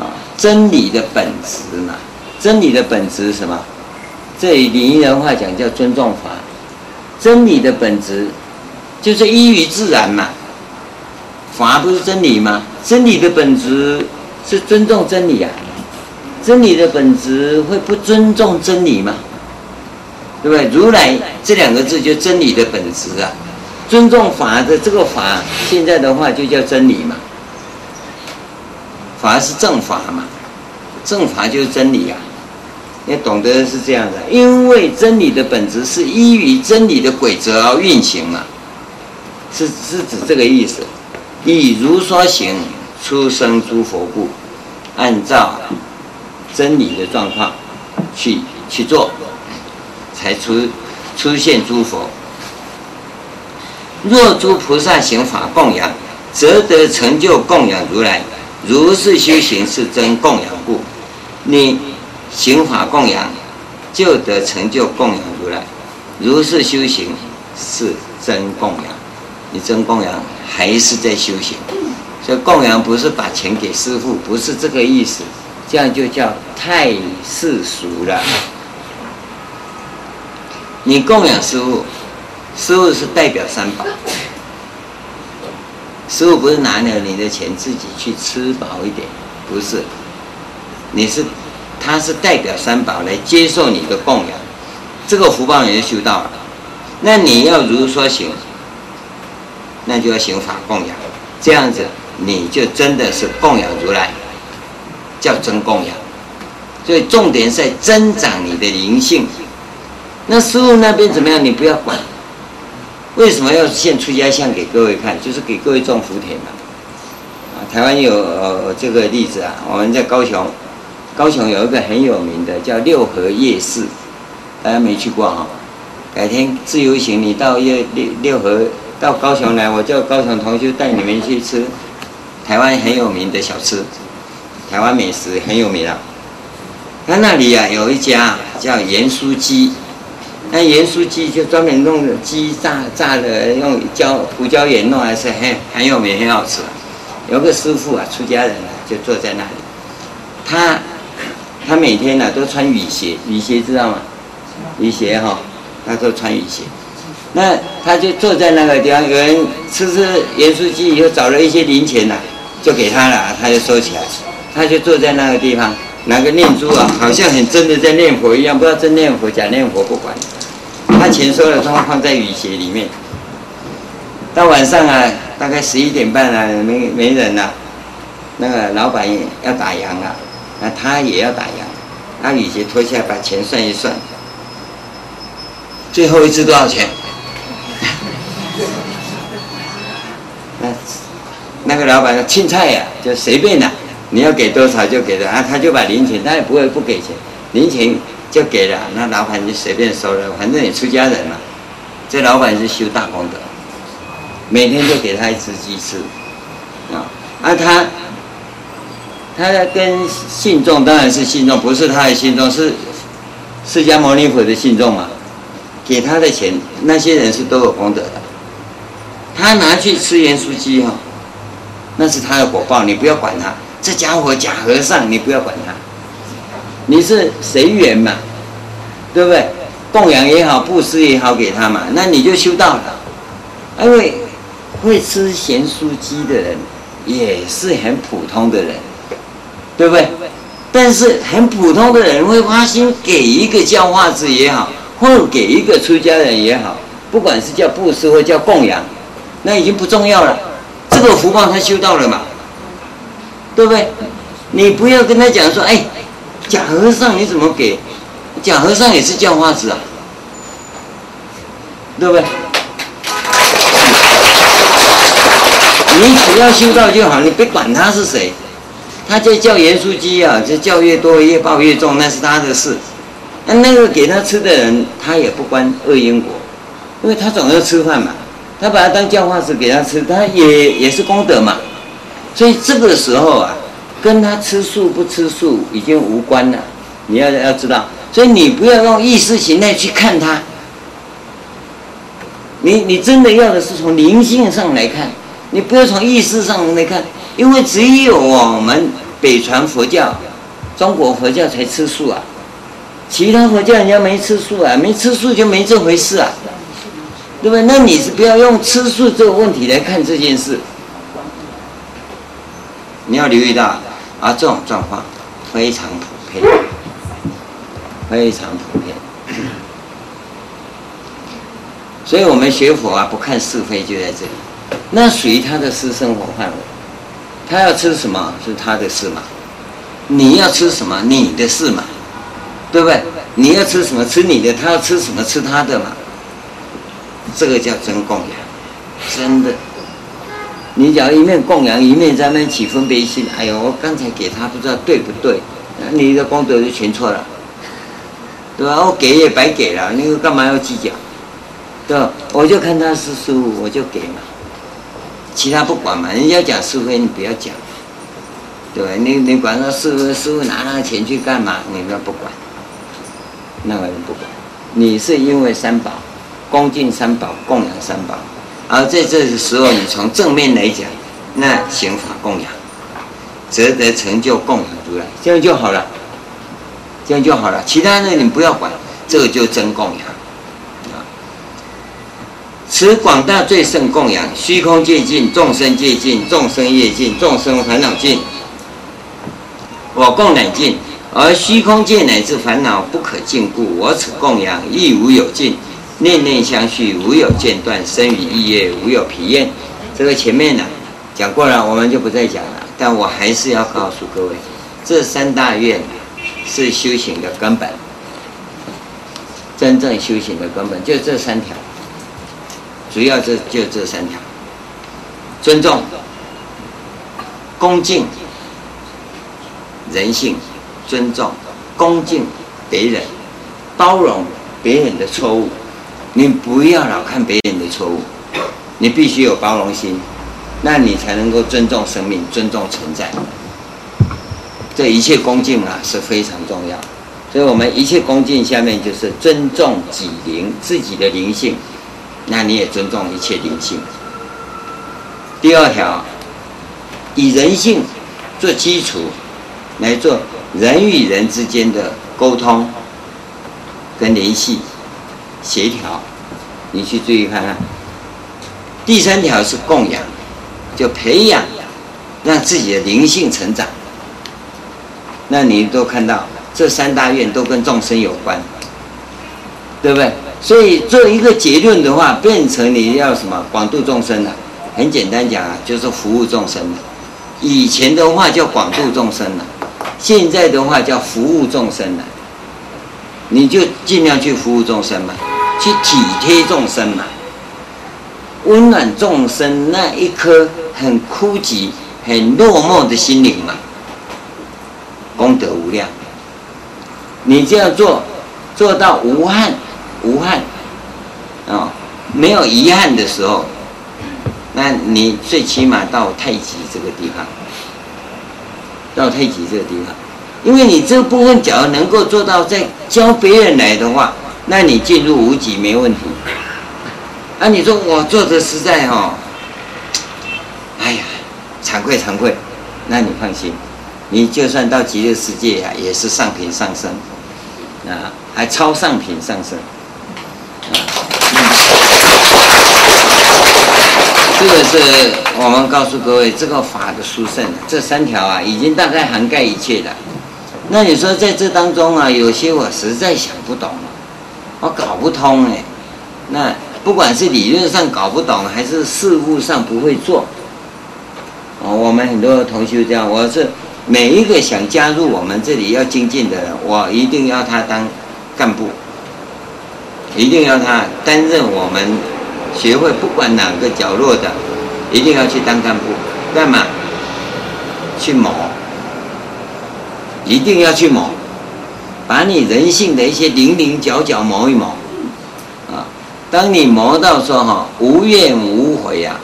啊，真理的本质嘛。真理的本质是什么？这里礼仪人话讲叫尊重法。真理的本质就是依于自然嘛。法不是真理吗？真理的本质是尊重真理啊。真理的本质会不尊重真理吗？对不对？如来这两个字就真理的本质啊，尊重法的这个法，现在的话就叫真理嘛。法是正法嘛，正法就是真理啊。你懂得是这样的，因为真理的本质是依于真理的规则而运行嘛，是是指这个意思。以如说行，出生诸佛故，按照真理的状况去去做，才出出现诸佛。若诸菩萨行法供养，则得成就供养如来。如是修行是真供养故，你行法供养，就得成就供养如来。如是修行是真供养，你真供养还是在修行。所以供养不是把钱给师父，不是这个意思，这样就叫太世俗了。你供养师父，师父是代表三宝。师父不是拿了你的钱自己去吃饱一点，不是，你是，他是代表三宝来接受你的供养，这个福报你就修到了。那你要如说行，那就要行法供养，这样子你就真的是供养如来，叫真供养。所以重点是在增长你的灵性。那师父那边怎么样？你不要管。为什么要献出家相给各位看？就是给各位种福田嘛。啊，台湾有呃这个例子啊，我们在高雄，高雄有一个很有名的叫六合夜市，大家没去过哈？改天自由行，你到六六六合到高雄来，我叫高雄同学带你们去吃台湾很有名的小吃，台湾美食很有名啊。他那里啊有一家叫盐酥鸡。那盐酥鸡就专门弄的鸡炸炸的，用椒胡椒盐弄，还是很很有名，很好吃。有个师傅啊，出家人啊，就坐在那里。他他每天呢、啊、都穿雨鞋，雨鞋知道吗？雨鞋哈，他都穿雨鞋。那他就坐在那个地方，有人吃吃盐酥鸡以后找了一些零钱呐、啊，就给他了，他就收起来。他就坐在那个地方，拿个念珠啊，好像很真的在念佛一样，不知道真念佛假念佛不管。他钱收了，都放在雨鞋里面。到晚上啊，大概十一点半，啊，没没人了，那个老板要打烊了，那他也要打烊。把雨鞋脱下来，把钱算一算，最后一支多少钱？那那个老板说：“青菜呀，就随便的，你要给多少就给多少。”啊，他就把零钱，他也不会不给钱，零钱。就给了，那老板就随便收了，反正也出家人嘛。这老板是修大功德，每天就给他一只鸡吃，啊，啊他，他跟信众当然是信众，不是他的信众，是释迦牟尼佛的信众嘛。给他的钱，那些人是都有功德的。他拿去吃盐酥鸡哈，那是他的果报，你不要管他。这家伙假和尚，你不要管他。你是随缘嘛，对不对？供养也好，布施也好，给他嘛，那你就修道了。因为会吃咸酥鸡的人也是很普通的人，对不对？但是很普通的人会花心给一个教化子也好，或给一个出家人也好，不管是叫布施或叫供养，那已经不重要了。这个福报他修到了嘛，对不对？你不要跟他讲说，哎。假和尚你怎么给？假和尚也是叫花子啊，对不对？你只要修道就好，你别管他是谁，他就叫盐酥鸡啊，这叫越多越报越重，那是他的事。那那个给他吃的人，他也不关恶因果，因为他总要吃饭嘛，他把他当叫化子给他吃，他也也是功德嘛。所以这个时候啊。跟他吃素不吃素已经无关了，你要要知道，所以你不要用意识形态去看他，你你真的要的是从灵性上来看，你不要从意识上来看，因为只有我们北传佛教、中国佛教才吃素啊，其他佛教人家没吃素啊，没吃素就没这回事啊，对不对？那你是不要用吃素这个问题来看这件事，你要留意到。而这种状况非常普遍，非常普遍。所以我们学佛啊，不看是非就在这里，那属于他的私生活范围，他要吃什么是他的事嘛，你要吃什么你的事嘛，对不对？你要吃什么吃你的，他要吃什么吃他的嘛，这个叫真供养，真的。你只要一面供养，一面在那边起分别心，哎呦，我刚才给他不知道对不对，你的功德就全错了，对吧？我给也白给了，你干嘛要计较？对？我就看他是师父，我就给嘛，其他不管嘛。人家讲是非，你不要讲，对？你你管他师父，师父拿那个钱去干嘛？你不要不管，那个人不管。你是因为三宝，恭敬三宝，供养三宝。而在这个时候，你从正面来讲，那行法供养，则得成就供养如来，这样就好了，这样就好了。其他的你不要管，这个就真供养啊。此广大最胜供养，虚空界尽，众生界尽，众生业尽，众生烦恼尽，我供乃尽，而虚空界乃至烦恼不可尽故，我此供养亦无有尽。念念相续，无有间断；身语意业，无有疲厌。这个前面呢讲过了，我们就不再讲了。但我还是要告诉各位，这三大愿是修行的根本，真正修行的根本就这三条，主要这就这三条：尊重、恭敬、人性；尊重、恭敬别人，包容别人的错误。你不要老看别人的错误，你必须有包容心，那你才能够尊重生命、尊重存在。这一切恭敬啊是非常重要，所以我们一切恭敬下面就是尊重己灵，自己的灵性，那你也尊重一切灵性。第二条，以人性做基础，来做人与人之间的沟通跟联系。协调，你去注意看看。第三条是供养，就培养，让自己的灵性成长。那你都看到，这三大愿都跟众生有关，对不对？所以做一个结论的话，变成你要什么广度众生了。很简单讲啊，就是服务众生了。以前的话叫广度众生了，现在的话叫服务众生了。你就尽量去服务众生嘛。去体贴众生嘛，温暖众生那一颗很枯寂、很落寞的心灵嘛，功德无量。你这样做，做到无憾、无憾，啊、哦，没有遗憾的时候，那你最起码到太极这个地方，到太极这个地方，因为你这部分假如能够做到，再教别人来的话。那你进入无极没问题。啊，你说我做的实在哈，哎呀，惭愧惭愧。那你放心，你就算到极乐世界呀、啊，也是上品上生，啊，还超上品上生。啊，这个是我们告诉各位，这个法的殊胜，这三条啊，已经大概涵盖一切的。那你说在这当中啊，有些我实在想不懂。我搞不通哎，那不管是理论上搞不懂，还是事务上不会做，哦，我们很多同学这样，我是每一个想加入我们这里要精进的人，我一定要他当干部，一定要他担任我们学会不管哪个角落的，一定要去当干部，干嘛？去磨，一定要去磨。把你人性的一些零零角角磨一磨，啊，当你磨到说哈无怨无悔呀，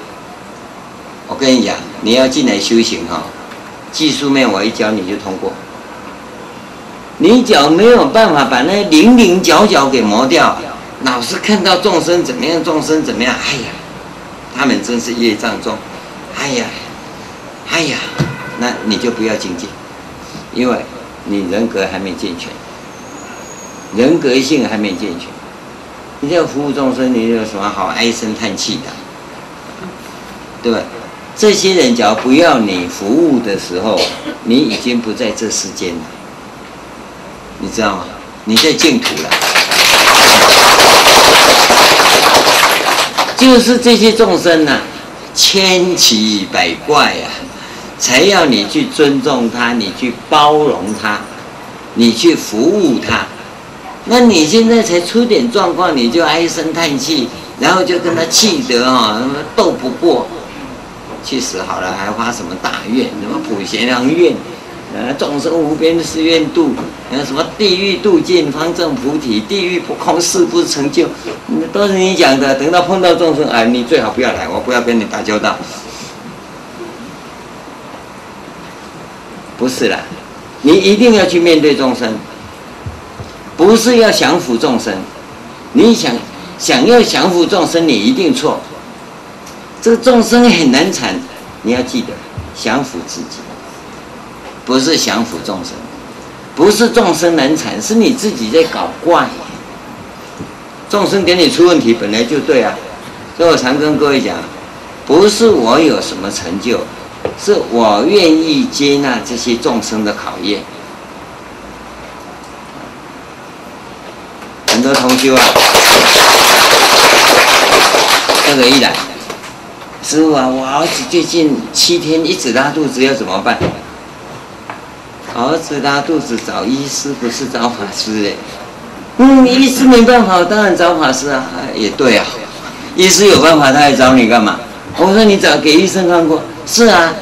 我跟你讲，你要进来修行哈，技术面我一教你就通过。你只要没有办法把那零零角角给磨掉，老是看到众生怎么样，众生怎么样，哎呀，他们真是业障重，哎呀，哎呀，那你就不要精进，因为你人格还没健全。人格性还没健全，你这服务众生，你有什么好唉声叹气的？对吧？这些人只要不要你服务的时候，你已经不在这世间了，你知道吗？你在净土了。就是这些众生呐、千奇百怪呀、啊，才要你去尊重他，你去包容他，你去服务他。那你现在才出点状况，你就唉声叹气，然后就跟他气得啊，斗不过，气死好了，还发什么大愿？什么普贤良愿？呃，众生无边誓愿度，呃，什么地狱度尽方证菩提，地狱不空誓不成就，都是你讲的。等到碰到众生，哎，你最好不要来，我不要跟你打交道。不是啦，你一定要去面对众生，不是要降服众生。你想想要降服众生，你一定错。这个众生很难缠，你要记得降服自己。不是降服众生，不是众生难缠，是你自己在搞怪。众生给你出问题本来就对啊，所以我常跟各位讲，不是我有什么成就，是我愿意接纳这些众生的考验。很多同修啊，这个一来，师父啊，我儿子最近七天一直拉肚子，要怎么办？儿子拉肚子找医师，不是找法师哎。嗯，医师没办法，当然找法师啊。也对啊，医师有办法，他还找你干嘛？我说你找给医生看过？是啊，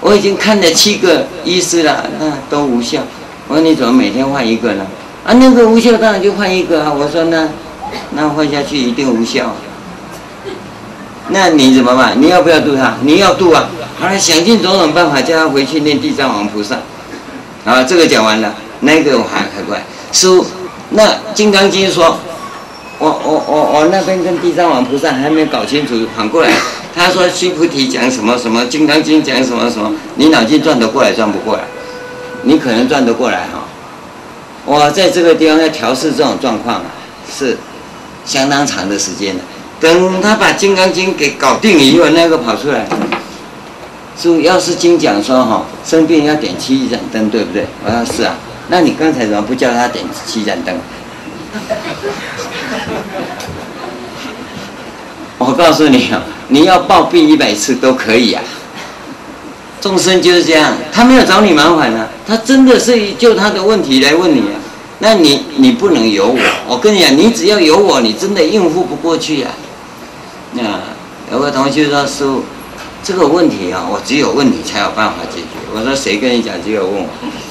我已经看了七个医师了，那都无效。我说你怎么每天换一个呢？啊，那个无效，当然就换一个啊。我说那那换下去一定无效。那你怎么办？你要不要度他？你要度啊。好了，想尽种种办法，叫他回去念地藏王菩萨。啊，这个讲完了，那个我还还怪师父。那《金刚经》说，我我我我那边跟地藏王菩萨还没搞清楚，反过来他说须菩提讲什么什么，《金刚经》讲什么什么，你脑筋转得过来转不过来？你可能转得过来哈。我在这个地方要调试这种状况啊，是相当长的时间的。等他把《金刚经》给搞定以后，那个跑出来。主要是经讲说哈，生病要点七盏灯，对不对？我说是啊，那你刚才怎么不叫他点七盏灯？我告诉你啊，你要暴毙一百次都可以啊。众生就是这样，他没有找你麻烦啊，他真的是就他的问题来问你啊。那你你不能有我，我跟你讲，你只要有我，你真的应付不过去啊。那有个同学说师父。这个问题啊，我只有问你才有办法解决。我说谁跟你讲只有问我？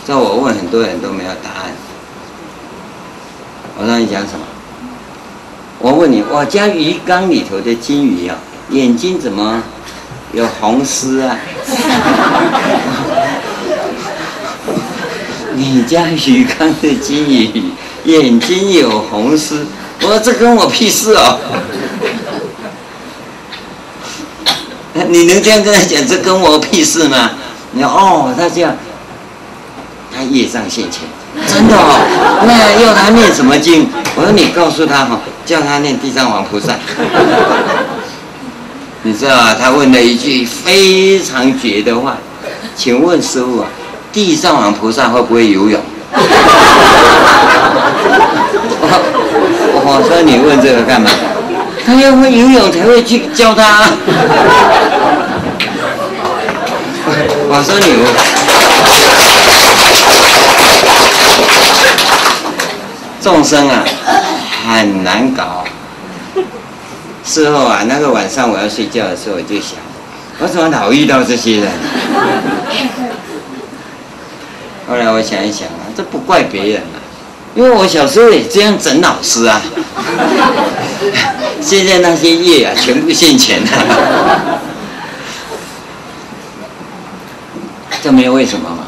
这我问很多人都没有答案。我让你讲什么？我问你，我家鱼缸里头的金鱼啊，眼睛怎么有红丝啊？你家鱼缸的金鱼眼睛有红丝？我说这跟我屁事哦。你能这样跟他讲，这跟我屁事吗？你哦，他这样，他业障现前，真的哦。那要他念什么经？我说你告诉他哈，叫他念地藏王菩萨。你知道啊？他问了一句非常绝的话，请问师父啊，地藏王菩萨会不会游泳？我 我说你问这个干嘛？他要会游泳才会去教他。我说你，众生啊，很难搞。事后啊，那个晚上我要睡觉的时候，我就想，我怎么老遇到这些人？后来我想一想啊，这不怪别人啊，因为我小时候也这样整老师啊。现在那些业啊，全部现前了。这没有为什么嘛，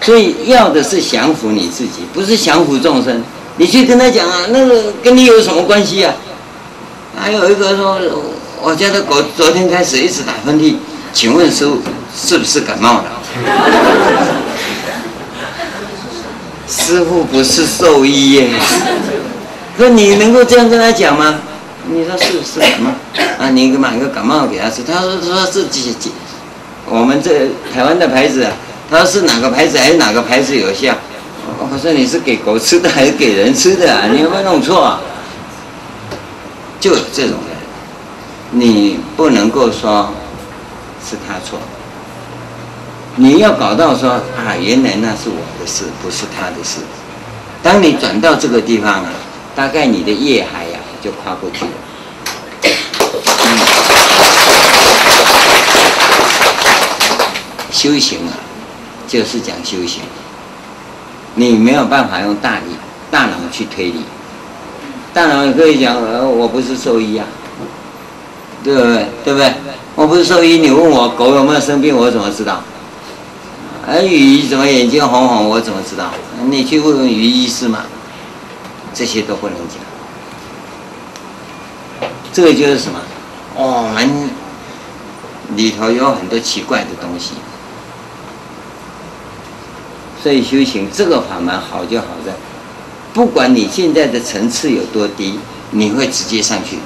所以要的是降服你自己，不是降服众生。你去跟他讲啊，那个跟你有什么关系啊？还有一个说，我家的狗昨天开始一直打喷嚏，请问师傅是不是感冒了？师傅不是兽医耶，那你能够这样跟他讲吗？你说是不是感冒？啊，你买个感冒给他吃，他说说是几几。我们这台湾的牌子啊，他说是哪个牌子还是哪个牌子有效？我说你是给狗吃的还是给人吃的啊？你有没有弄错啊？就有这种人，你不能够说是他错，你要搞到说啊，原来那是我的事，不是他的事。当你转到这个地方啊，大概你的业海呀、啊、就跨过去了。嗯、修行啊，就是讲修行。你没有办法用大理、大脑去推理。大脑可以讲，呃，我不是兽医啊，对不对？对不对？我不是兽医，你问我狗有没有生病，我怎么知道？而鱼怎么眼睛红红，我怎么知道？你去问问鱼医师嘛，这些都不能讲。这个就是什么？我们里头有很多奇怪的东西，所以修行这个法门好就好在，不管你现在的层次有多低，你会直接上去。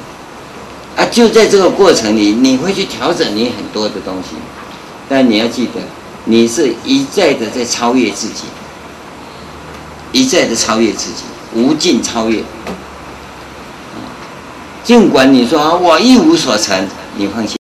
啊，就在这个过程里，你会去调整你很多的东西，但你要记得。你是一再的在超越自己，一再的超越自己，无尽超越。尽管你说我一无所成，你放心。